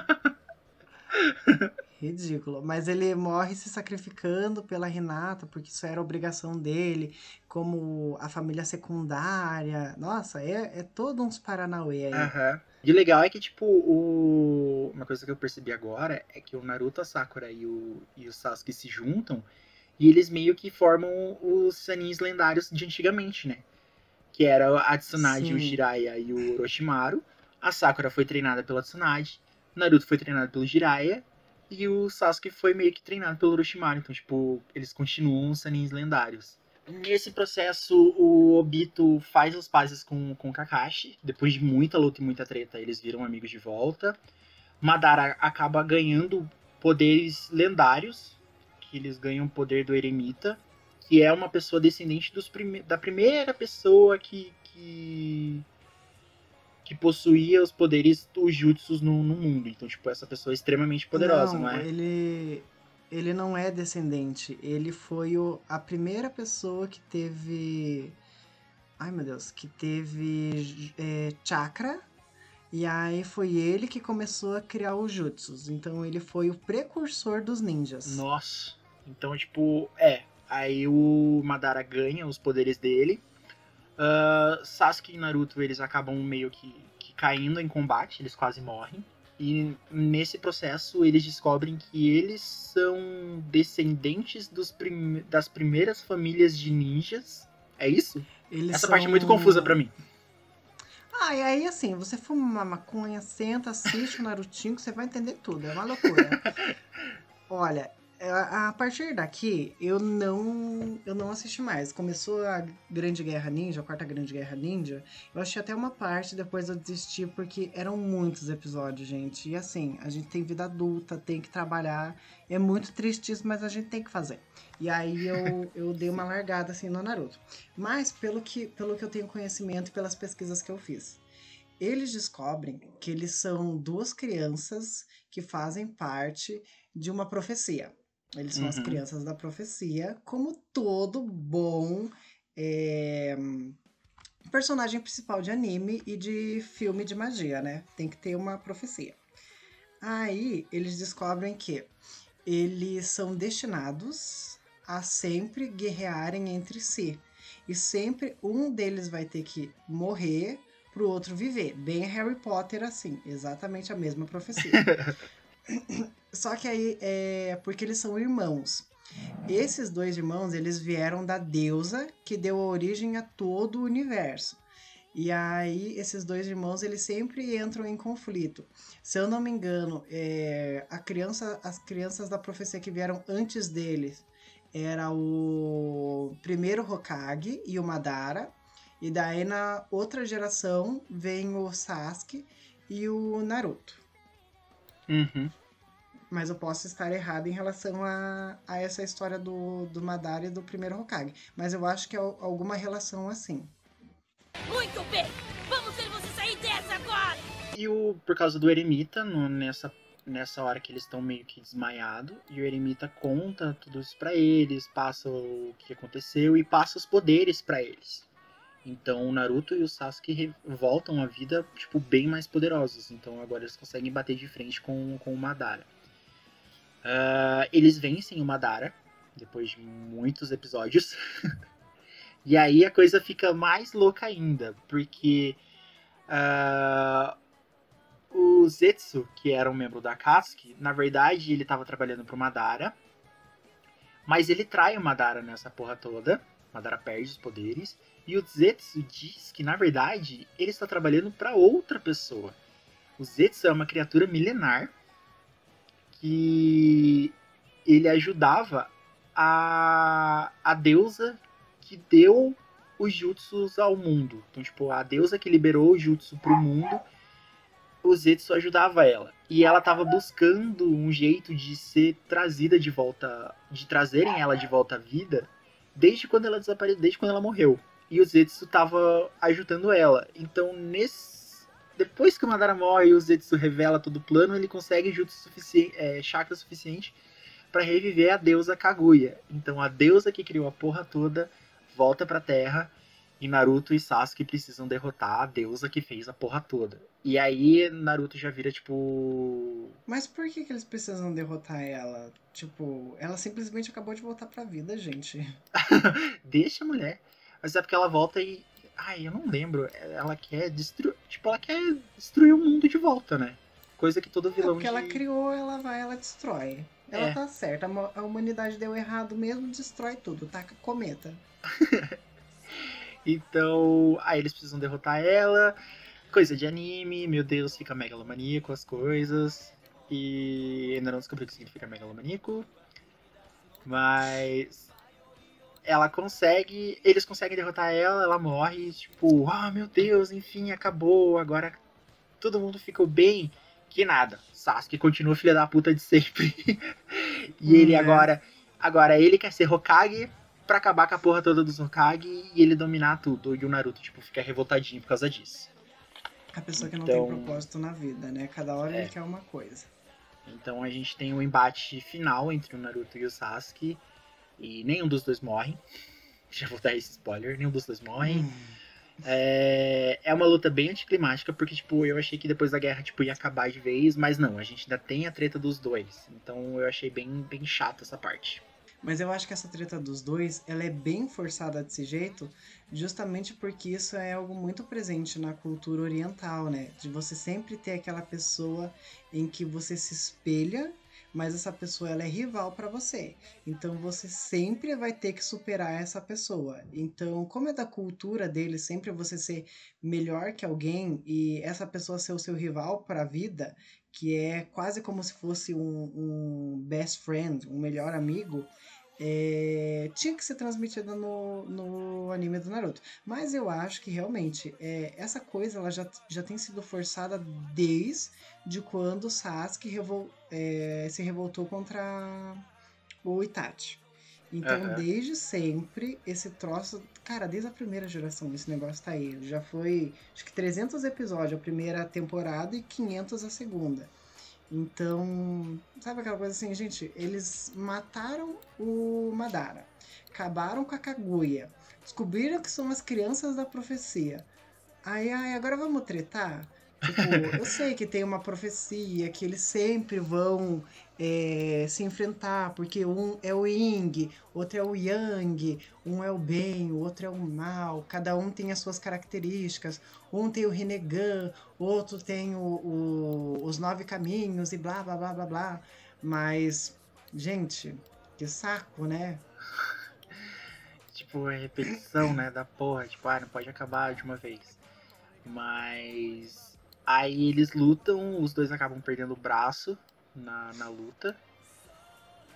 Ridículo. Mas ele morre se sacrificando pela Renata, porque isso era obrigação dele, como a família secundária. Nossa, é, é todo uns Paranauê aí. Aham. E o legal é que, tipo, o... uma coisa que eu percebi agora é que o Naruto, a Sakura e o, e o Sasuke se juntam e eles meio que formam os Sanins lendários de antigamente, né? Que era a Tsunade, Sim. o Jiraiya e o Orochimaru. A Sakura foi treinada pela Tsunade, Naruto foi treinado pelo Jiraiya e o Sasuke foi meio que treinado pelo Orochimaru. Então, tipo, eles continuam Sanins lendários. Nesse processo, o Obito faz as pazes com, com o Kakashi. Depois de muita luta e muita treta, eles viram amigos de volta. Madara acaba ganhando poderes lendários, que eles ganham o poder do Eremita, que é uma pessoa descendente dos prime da primeira pessoa que, que que possuía os poderes dos jutsus no, no mundo. Então, tipo, essa pessoa é extremamente poderosa, não, é? Ele, ele não é descendente. Ele foi o, a primeira pessoa que teve. Ai meu Deus, que teve é, chakra. E aí foi ele que começou a criar os jutsus. Então ele foi o precursor dos ninjas. Nossa. Então, tipo, é. Aí o Madara ganha os poderes dele. Ah, Sasuke e Naruto, eles acabam meio que, que caindo em combate, eles quase morrem. E nesse processo eles descobrem que eles são descendentes dos prime- das primeiras famílias de ninjas. É isso? Eles Essa parte é são- muito confusa pra mim. Ah, e aí assim, você fuma uma maconha, senta, assiste o Narutinho, que você vai entender tudo. É uma loucura. Olha, a a partir daqui, eu não eu não assisti mais. Começou a Grande Guerra Ninja, a quarta Grande Guerra Ninja. Eu achei até uma parte, depois eu desisti, porque eram muitos episódios, gente. E assim, a gente tem vida adulta, tem que trabalhar. É muito triste isso, mas a gente tem que fazer. E aí eu, eu dei uma largada assim no Naruto. Mas pelo que, pelo que eu tenho conhecimento e pelas pesquisas que eu fiz, eles descobrem que eles são duas crianças que fazem parte de uma profecia. Eles são as Uhum. crianças da profecia, como todo bom é, personagem principal de anime e de filme de magia, né? Tem que ter uma profecia. Aí eles descobrem que eles são destinados a sempre guerrearem entre si. E sempre um deles vai ter que morrer pro outro viver. Bem Harry Potter assim, exatamente a mesma profecia. Só que aí é porque eles são irmãos. Esses dois irmãos, eles vieram da deusa que deu origem a todo o universo. E aí, esses dois irmãos, eles sempre entram em conflito. Se eu não me engano, é, a criança, as crianças da profecia que vieram antes deles era o primeiro Hokage e o Madara. E daí na outra geração vem o Sasuke e o Naruto. Uhum. Mas eu posso estar errado em relação a, a essa história do, do Madara e do primeiro Hokage. Mas eu acho que é al- alguma relação assim. Muito bem! Vamos ver você sair dessa agora! E o, por causa do Eremita, no- nessa, nessa hora que eles estão meio que desmaiados, e o Eremita conta tudo isso pra eles, passa o que aconteceu e passa os poderes pra eles. Então o Naruto e o Sasuke voltam à vida, tipo, bem mais poderosos. Então agora eles conseguem bater de frente com, com o Madara. Ah, eles vencem o Madara, depois de muitos episódios. e aí a coisa fica mais louca ainda, porque ah, o Zetsu, que era um membro da Akatsuki, na verdade ele estava trabalhando pro Madara, mas ele trai o Madara nessa porra toda. O Madara perde os poderes. E o Zetsu diz que, na verdade, ele está trabalhando para outra pessoa. O Zetsu é uma criatura milenar que ele ajudava a, a deusa que deu os jutsus ao mundo. Então, tipo, a deusa que liberou o jutsu pro mundo, o Zetsu ajudava ela. E ela tava buscando um jeito de ser trazida de volta, de trazerem ela de volta à vida, desde quando ela desapareceu, desde quando ela morreu. E o Zetsu tava ajudando ela. Então, nesse depois que o Madara morre e o Zetsu revela todo o plano, ele consegue jutsu suficiente, é, chakra suficiente para reviver a deusa Kaguya. Então a deusa que criou a porra toda volta pra Terra e Naruto e Sasuke precisam derrotar a deusa que fez a porra toda. E aí Naruto já vira tipo. Mas por que, que eles precisam derrotar ela? Tipo, ela simplesmente acabou de voltar pra vida, gente. Deixa a mulher. Mas é porque ela volta e. Ai, eu não lembro. Ela quer destruir. Tipo, ela quer destruir o mundo de volta, né? Coisa que todo É vilão porque de... ela criou, ela vai, ela destrói. Ela É. tá certa, a humanidade deu errado mesmo, destrói tudo, taca cometa. Então, aí eles precisam derrotar ela. Coisa de anime, meu Deus, fica megalomaníaco as coisas. E ainda não descobri o que significa megalomaníaco. Mas ela consegue, eles conseguem derrotar ela, ela morre, tipo, ah, meu Deus, enfim, acabou, agora todo mundo ficou bem. Que nada. Sasuke continua filha da puta de sempre. e ele é. agora, agora ele quer ser Hokage pra acabar com a porra toda dos Hokage e ele dominar tudo. E o Naruto, tipo, fica revoltadinho por causa disso. A pessoa que não Então- tem propósito na vida, né? Cada hora É. ele quer uma coisa. Então a gente tem o embate final entre o Naruto e o Sasuke. E nenhum dos dois morre. Já vou dar esse spoiler, nenhum dos dois morre. Hum. É, é uma luta bem anticlimática, porque, tipo, eu achei que depois da guerra, tipo, ia acabar de vez, mas não, a gente ainda tem a treta dos dois. Então eu achei bem, bem chato essa parte. Mas eu acho que essa treta dos dois, ela é bem forçada desse jeito, justamente porque isso é algo muito presente na cultura oriental, né? De você sempre ter aquela pessoa em que você se espelha, mas essa pessoa ela é rival para você. Então você sempre vai ter que superar essa pessoa. Então, como é da cultura dele sempre você ser melhor que alguém e essa pessoa ser o seu rival para a vida, que é quase como se fosse um, um best friend, um melhor amigo, é, tinha que ser transmitida no, no anime do Naruto. Mas eu acho que realmente é, essa coisa ela já, já tem sido forçada desde quando o Sasuke revol, é, se revoltou contra o Itachi. Então, Aham. desde sempre, esse troço. Cara, desde a primeira geração, esse negócio tá aí. Já foi, acho que 300 episódios a primeira temporada e 500 a segunda. Então, sabe aquela coisa assim, gente? Eles mataram o Madara, acabaram com a Kaguya, descobriram que são as crianças da profecia. Aí, ai, agora vamos tretar? Tipo, eu sei que tem uma profecia, que eles sempre vão é, se enfrentar, porque um é o Ying, outro é o Yang, um é o bem, o outro é o mal, cada um tem as suas características, um tem o Rinnegan, outro tem o, o- os nove caminhos e blá blá blá blá blá. Mas, gente, que saco, né? Tipo, é repetição, né, da porra. Tipo, ah, não pode acabar de uma vez. Mas. Aí eles lutam, os dois acabam perdendo o braço na, na luta.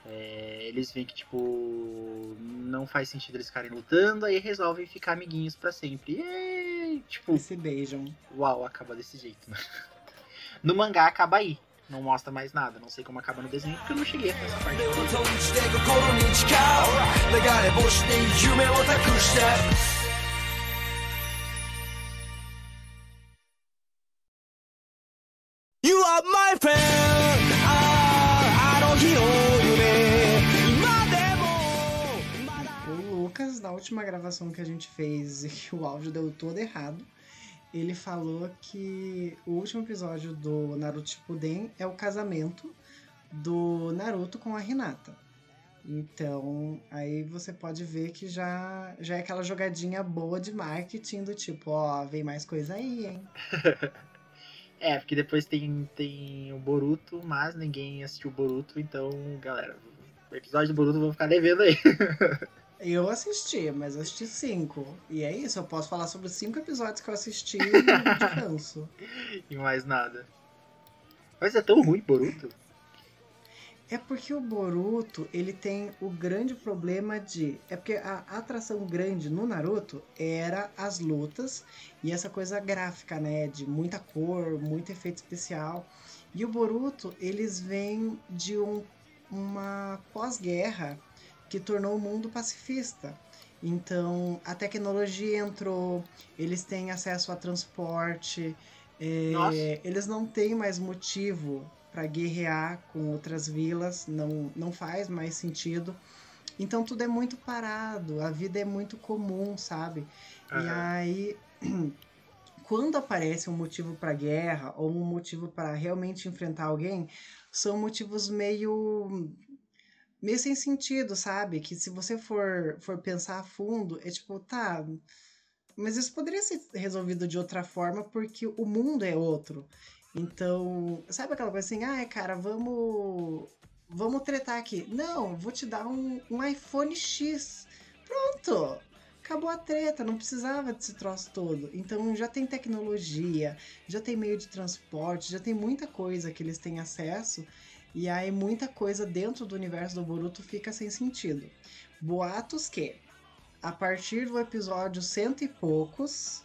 É, eles veem que, tipo, não faz sentido eles ficarem lutando, aí resolvem ficar amiguinhos pra sempre. E, tipo, E se beijam. uau, acaba desse jeito, né? No mangá acaba aí. Não mostra mais nada. Não sei como acaba no desenho, porque eu não cheguei nessa parte. Última gravação que a gente fez e que o áudio deu todo errado, ele falou que o último episódio do Naruto Shippuden é o casamento do Naruto com a Hinata. Então, aí você pode ver que já, já é aquela jogadinha boa de marketing do tipo, ó, vem mais coisa aí, hein? É, porque depois tem, tem o Boruto, mas ninguém assistiu o Boruto, então, galera, o episódio do Boruto eu vou ficar devendo aí. Eu assisti, mas eu assisti cinco. E é isso, eu posso falar sobre cinco episódios que eu assisti e não canso. e mais nada. Mas é tão ruim Boruto. É porque o Boruto, ele tem o grande problema de. É porque a atração grande no Naruto era as lutas e essa coisa gráfica, né? De muita cor, muito efeito especial. E o Boruto, eles vêm de um, uma pós-guerra que tornou o mundo pacifista. Então, a tecnologia entrou, eles têm acesso a transporte, é, eles não têm mais motivo para guerrear com outras vilas, não, não faz mais sentido. Então tudo é muito parado, a vida é muito comum, sabe? E Aham. aí, quando aparece um motivo para guerra ou um motivo para realmente enfrentar alguém, são motivos meio meio sem sentido, sabe? Que se você for for pensar a fundo, é tipo, tá, mas isso poderia ser resolvido de outra forma porque o mundo é outro. Então, sabe aquela coisa assim, ah, cara, vamos vamos tretar aqui. Não, vou te dar um, um iPhone X. Pronto. Acabou a treta, não precisava desse troço todo. Então já tem tecnologia, já tem meio de transporte, já tem muita coisa que eles têm acesso. E aí muita coisa dentro do universo do Boruto fica sem sentido. Boatos que a partir do episódio cento e poucos,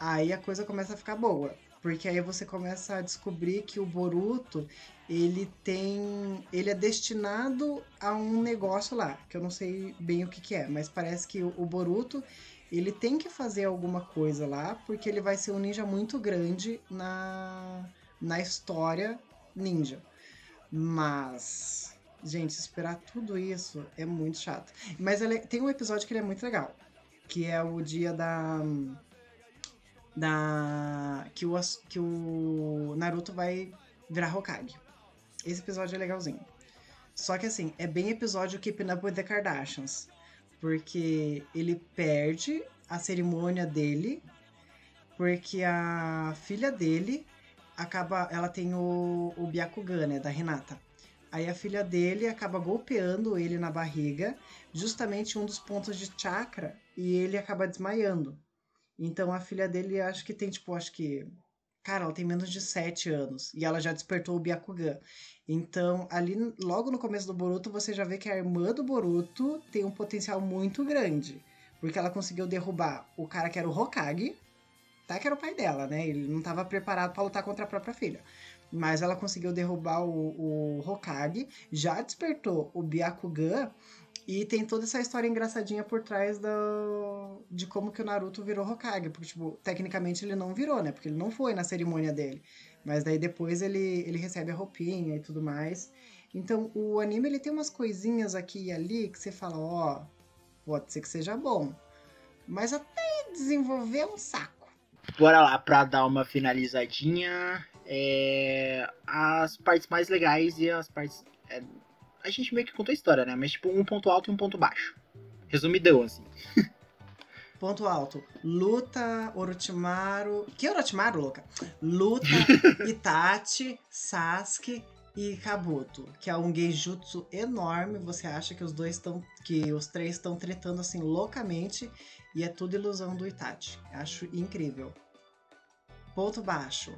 aí a coisa começa a ficar boa. Porque aí você começa a descobrir que o Boruto, ele tem. Ele é destinado a um negócio lá, que eu não sei bem o que, que é, mas parece que o, o Boruto ele tem que fazer alguma coisa lá, porque ele vai ser um ninja muito grande na, na história ninja. Mas, gente, esperar tudo isso é muito chato. Mas ele- tem um episódio que ele é muito legal, que é o dia da da que o que o Naruto vai virar Hokage. Esse episódio é legalzinho. Só que assim, é bem episódio Keeping Up with the Kardashians, porque ele perde a cerimônia dele, porque a filha dele acaba, ela tem o, o Byakugan, né, da Renata. Aí a filha dele acaba golpeando ele na barriga, justamente um dos pontos de chakra, e ele acaba desmaiando. Então a filha dele acho que tem, tipo, acho que. Cara, ela tem menos de 7 anos. E ela já despertou o Byakugan. Então, ali, logo no começo do Boruto, você já vê que a irmã do Boruto tem um potencial muito grande. Porque ela conseguiu derrubar o cara que era o Hokage. Tá que era o pai dela, né? Ele não estava preparado para lutar contra a própria filha. Mas ela conseguiu derrubar o, o Hokage. Já despertou o Byakugan. E tem toda essa história engraçadinha por trás do, de como que o Naruto virou Hokage. Porque, tipo, tecnicamente ele não virou, né? Porque ele não foi na cerimônia dele. Mas daí depois ele, ele recebe a roupinha e tudo mais. Então, o anime ele tem umas coisinhas aqui e ali que você fala, ó, pode ser que seja bom. Mas até desenvolver é um saco. Bora lá pra dar uma finalizadinha. É, as partes mais legais e as partes. é, a gente meio que contou a história, né? Mas tipo, um ponto alto e um ponto baixo. Resumidão, assim. Ponto alto. Luta Orochimaru. Que Orochimaru, louca? Luta Itachi, Sasuke e Kabuto. Que é um geijutsu enorme. Você acha que os dois estão. Que os três estão tretando assim loucamente. E é tudo ilusão do Itachi. Acho incrível. Ponto baixo.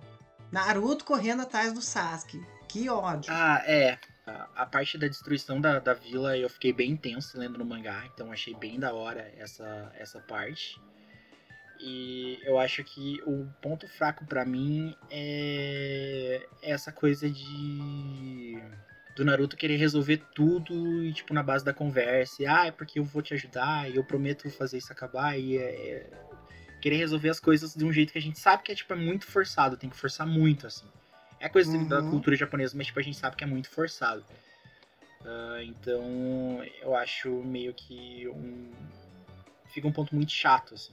Naruto correndo atrás do Sasuke. Que ódio. Ah, é. A, parte da destruição da, da vila eu fiquei bem intenso lendo no mangá, então achei bem da hora essa, essa parte. E eu acho que o ponto fraco pra mim é essa coisa de do Naruto querer resolver tudo e tipo na base da conversa. E, ah, é porque eu vou te ajudar e eu prometo fazer isso acabar e é, é... querer resolver as coisas de um jeito que a gente sabe que é tipo é muito forçado, tem que forçar muito assim. É coisa Uhum. da cultura japonesa, mas tipo a gente sabe que é muito forçado. Ah, então eu acho meio que um fica um ponto muito chato assim.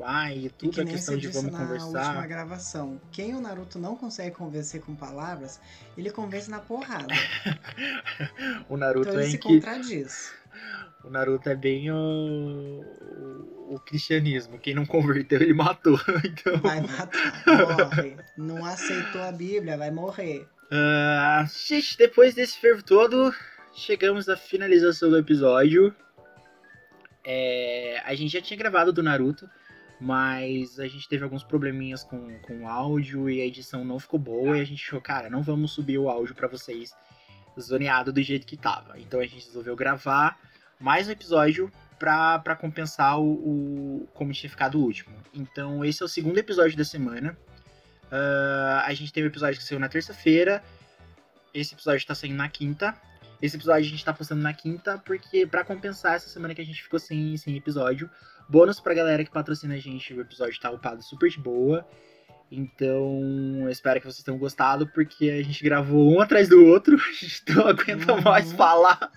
Ah, e E tudo é nem questão de vamos na conversar. última gravação. Quem o Naruto não consegue convencer com palavras, ele convence na porrada. o Naruto Então é ele se em que contradiz. o Naruto é bem o, o, cristianismo. Quem não converteu, ele matou. Então, Vai matar, morre. Não aceitou a Bíblia, vai morrer. ah, gente, depois desse fervo todo, chegamos à finalização do episódio. É, a gente já tinha gravado do Naruto, mas a gente teve alguns probleminhas com, com o áudio e a edição não ficou boa. E a gente achou, cara, não vamos subir o áudio pra vocês zoneado do jeito que tava. Então a gente resolveu gravar mais um episódio pra compensar o, o como tinha ficado o último. Então esse é o segundo episódio da semana. Ah, a gente teve o episódio que saiu na terça-feira. Esse episódio tá saindo na quinta. Esse episódio a gente tá postando na quinta, porque pra compensar essa semana que a gente ficou sem, sem episódio. Bônus pra galera que patrocina a gente, o episódio tá upado super de boa. Então, eu espero que vocês tenham gostado, porque a gente gravou um atrás do outro, a gente não aguenta Uhum. mais falar.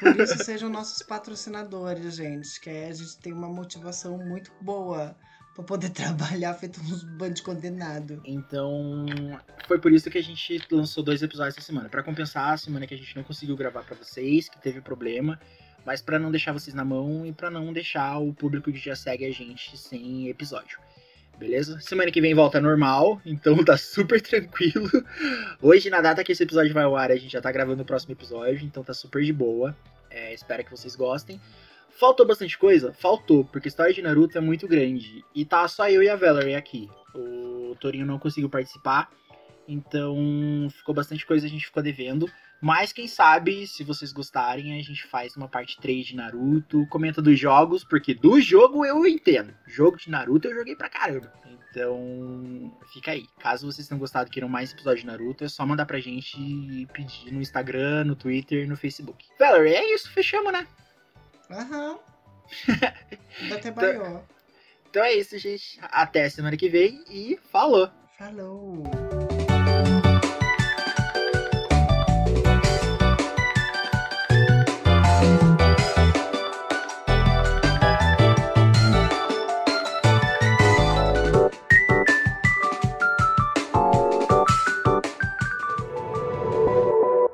Por isso sejam nossos patrocinadores, gente. Que a gente tem uma motivação muito boa pra poder trabalhar feito uns bandos de condenado. Então, foi por isso que a gente lançou dois episódios essa semana. Pra compensar a semana que a gente não conseguiu gravar pra vocês, que teve problema, mas pra não deixar vocês na mão e pra não deixar o público que já segue a gente sem episódio. Beleza? Semana que vem volta normal, então tá super tranquilo. Hoje, na data que esse episódio vai ao ar, a gente já tá gravando o próximo episódio, então tá super de boa. É, espero que vocês gostem. Faltou bastante coisa? Faltou, porque a história de Naruto é muito grande. E tá só eu e a Valerie aqui. O Torinho não conseguiu participar. Então ficou bastante coisa a gente ficou devendo. Mas quem sabe, se vocês gostarem, a gente faz uma parte 3 de Naruto. Comenta dos jogos, porque do jogo eu entendo. Jogo de Naruto eu joguei pra caramba. Então, fica aí. Caso vocês tenham gostado e queiram mais episódio de Naruto, é só mandar pra gente e pedir no Instagram, no Twitter e no Facebook. Valerie, é isso, fechamos, né? Aham. Ainda até baiou. Então é isso, gente. Até semana que vem e falou! Falou.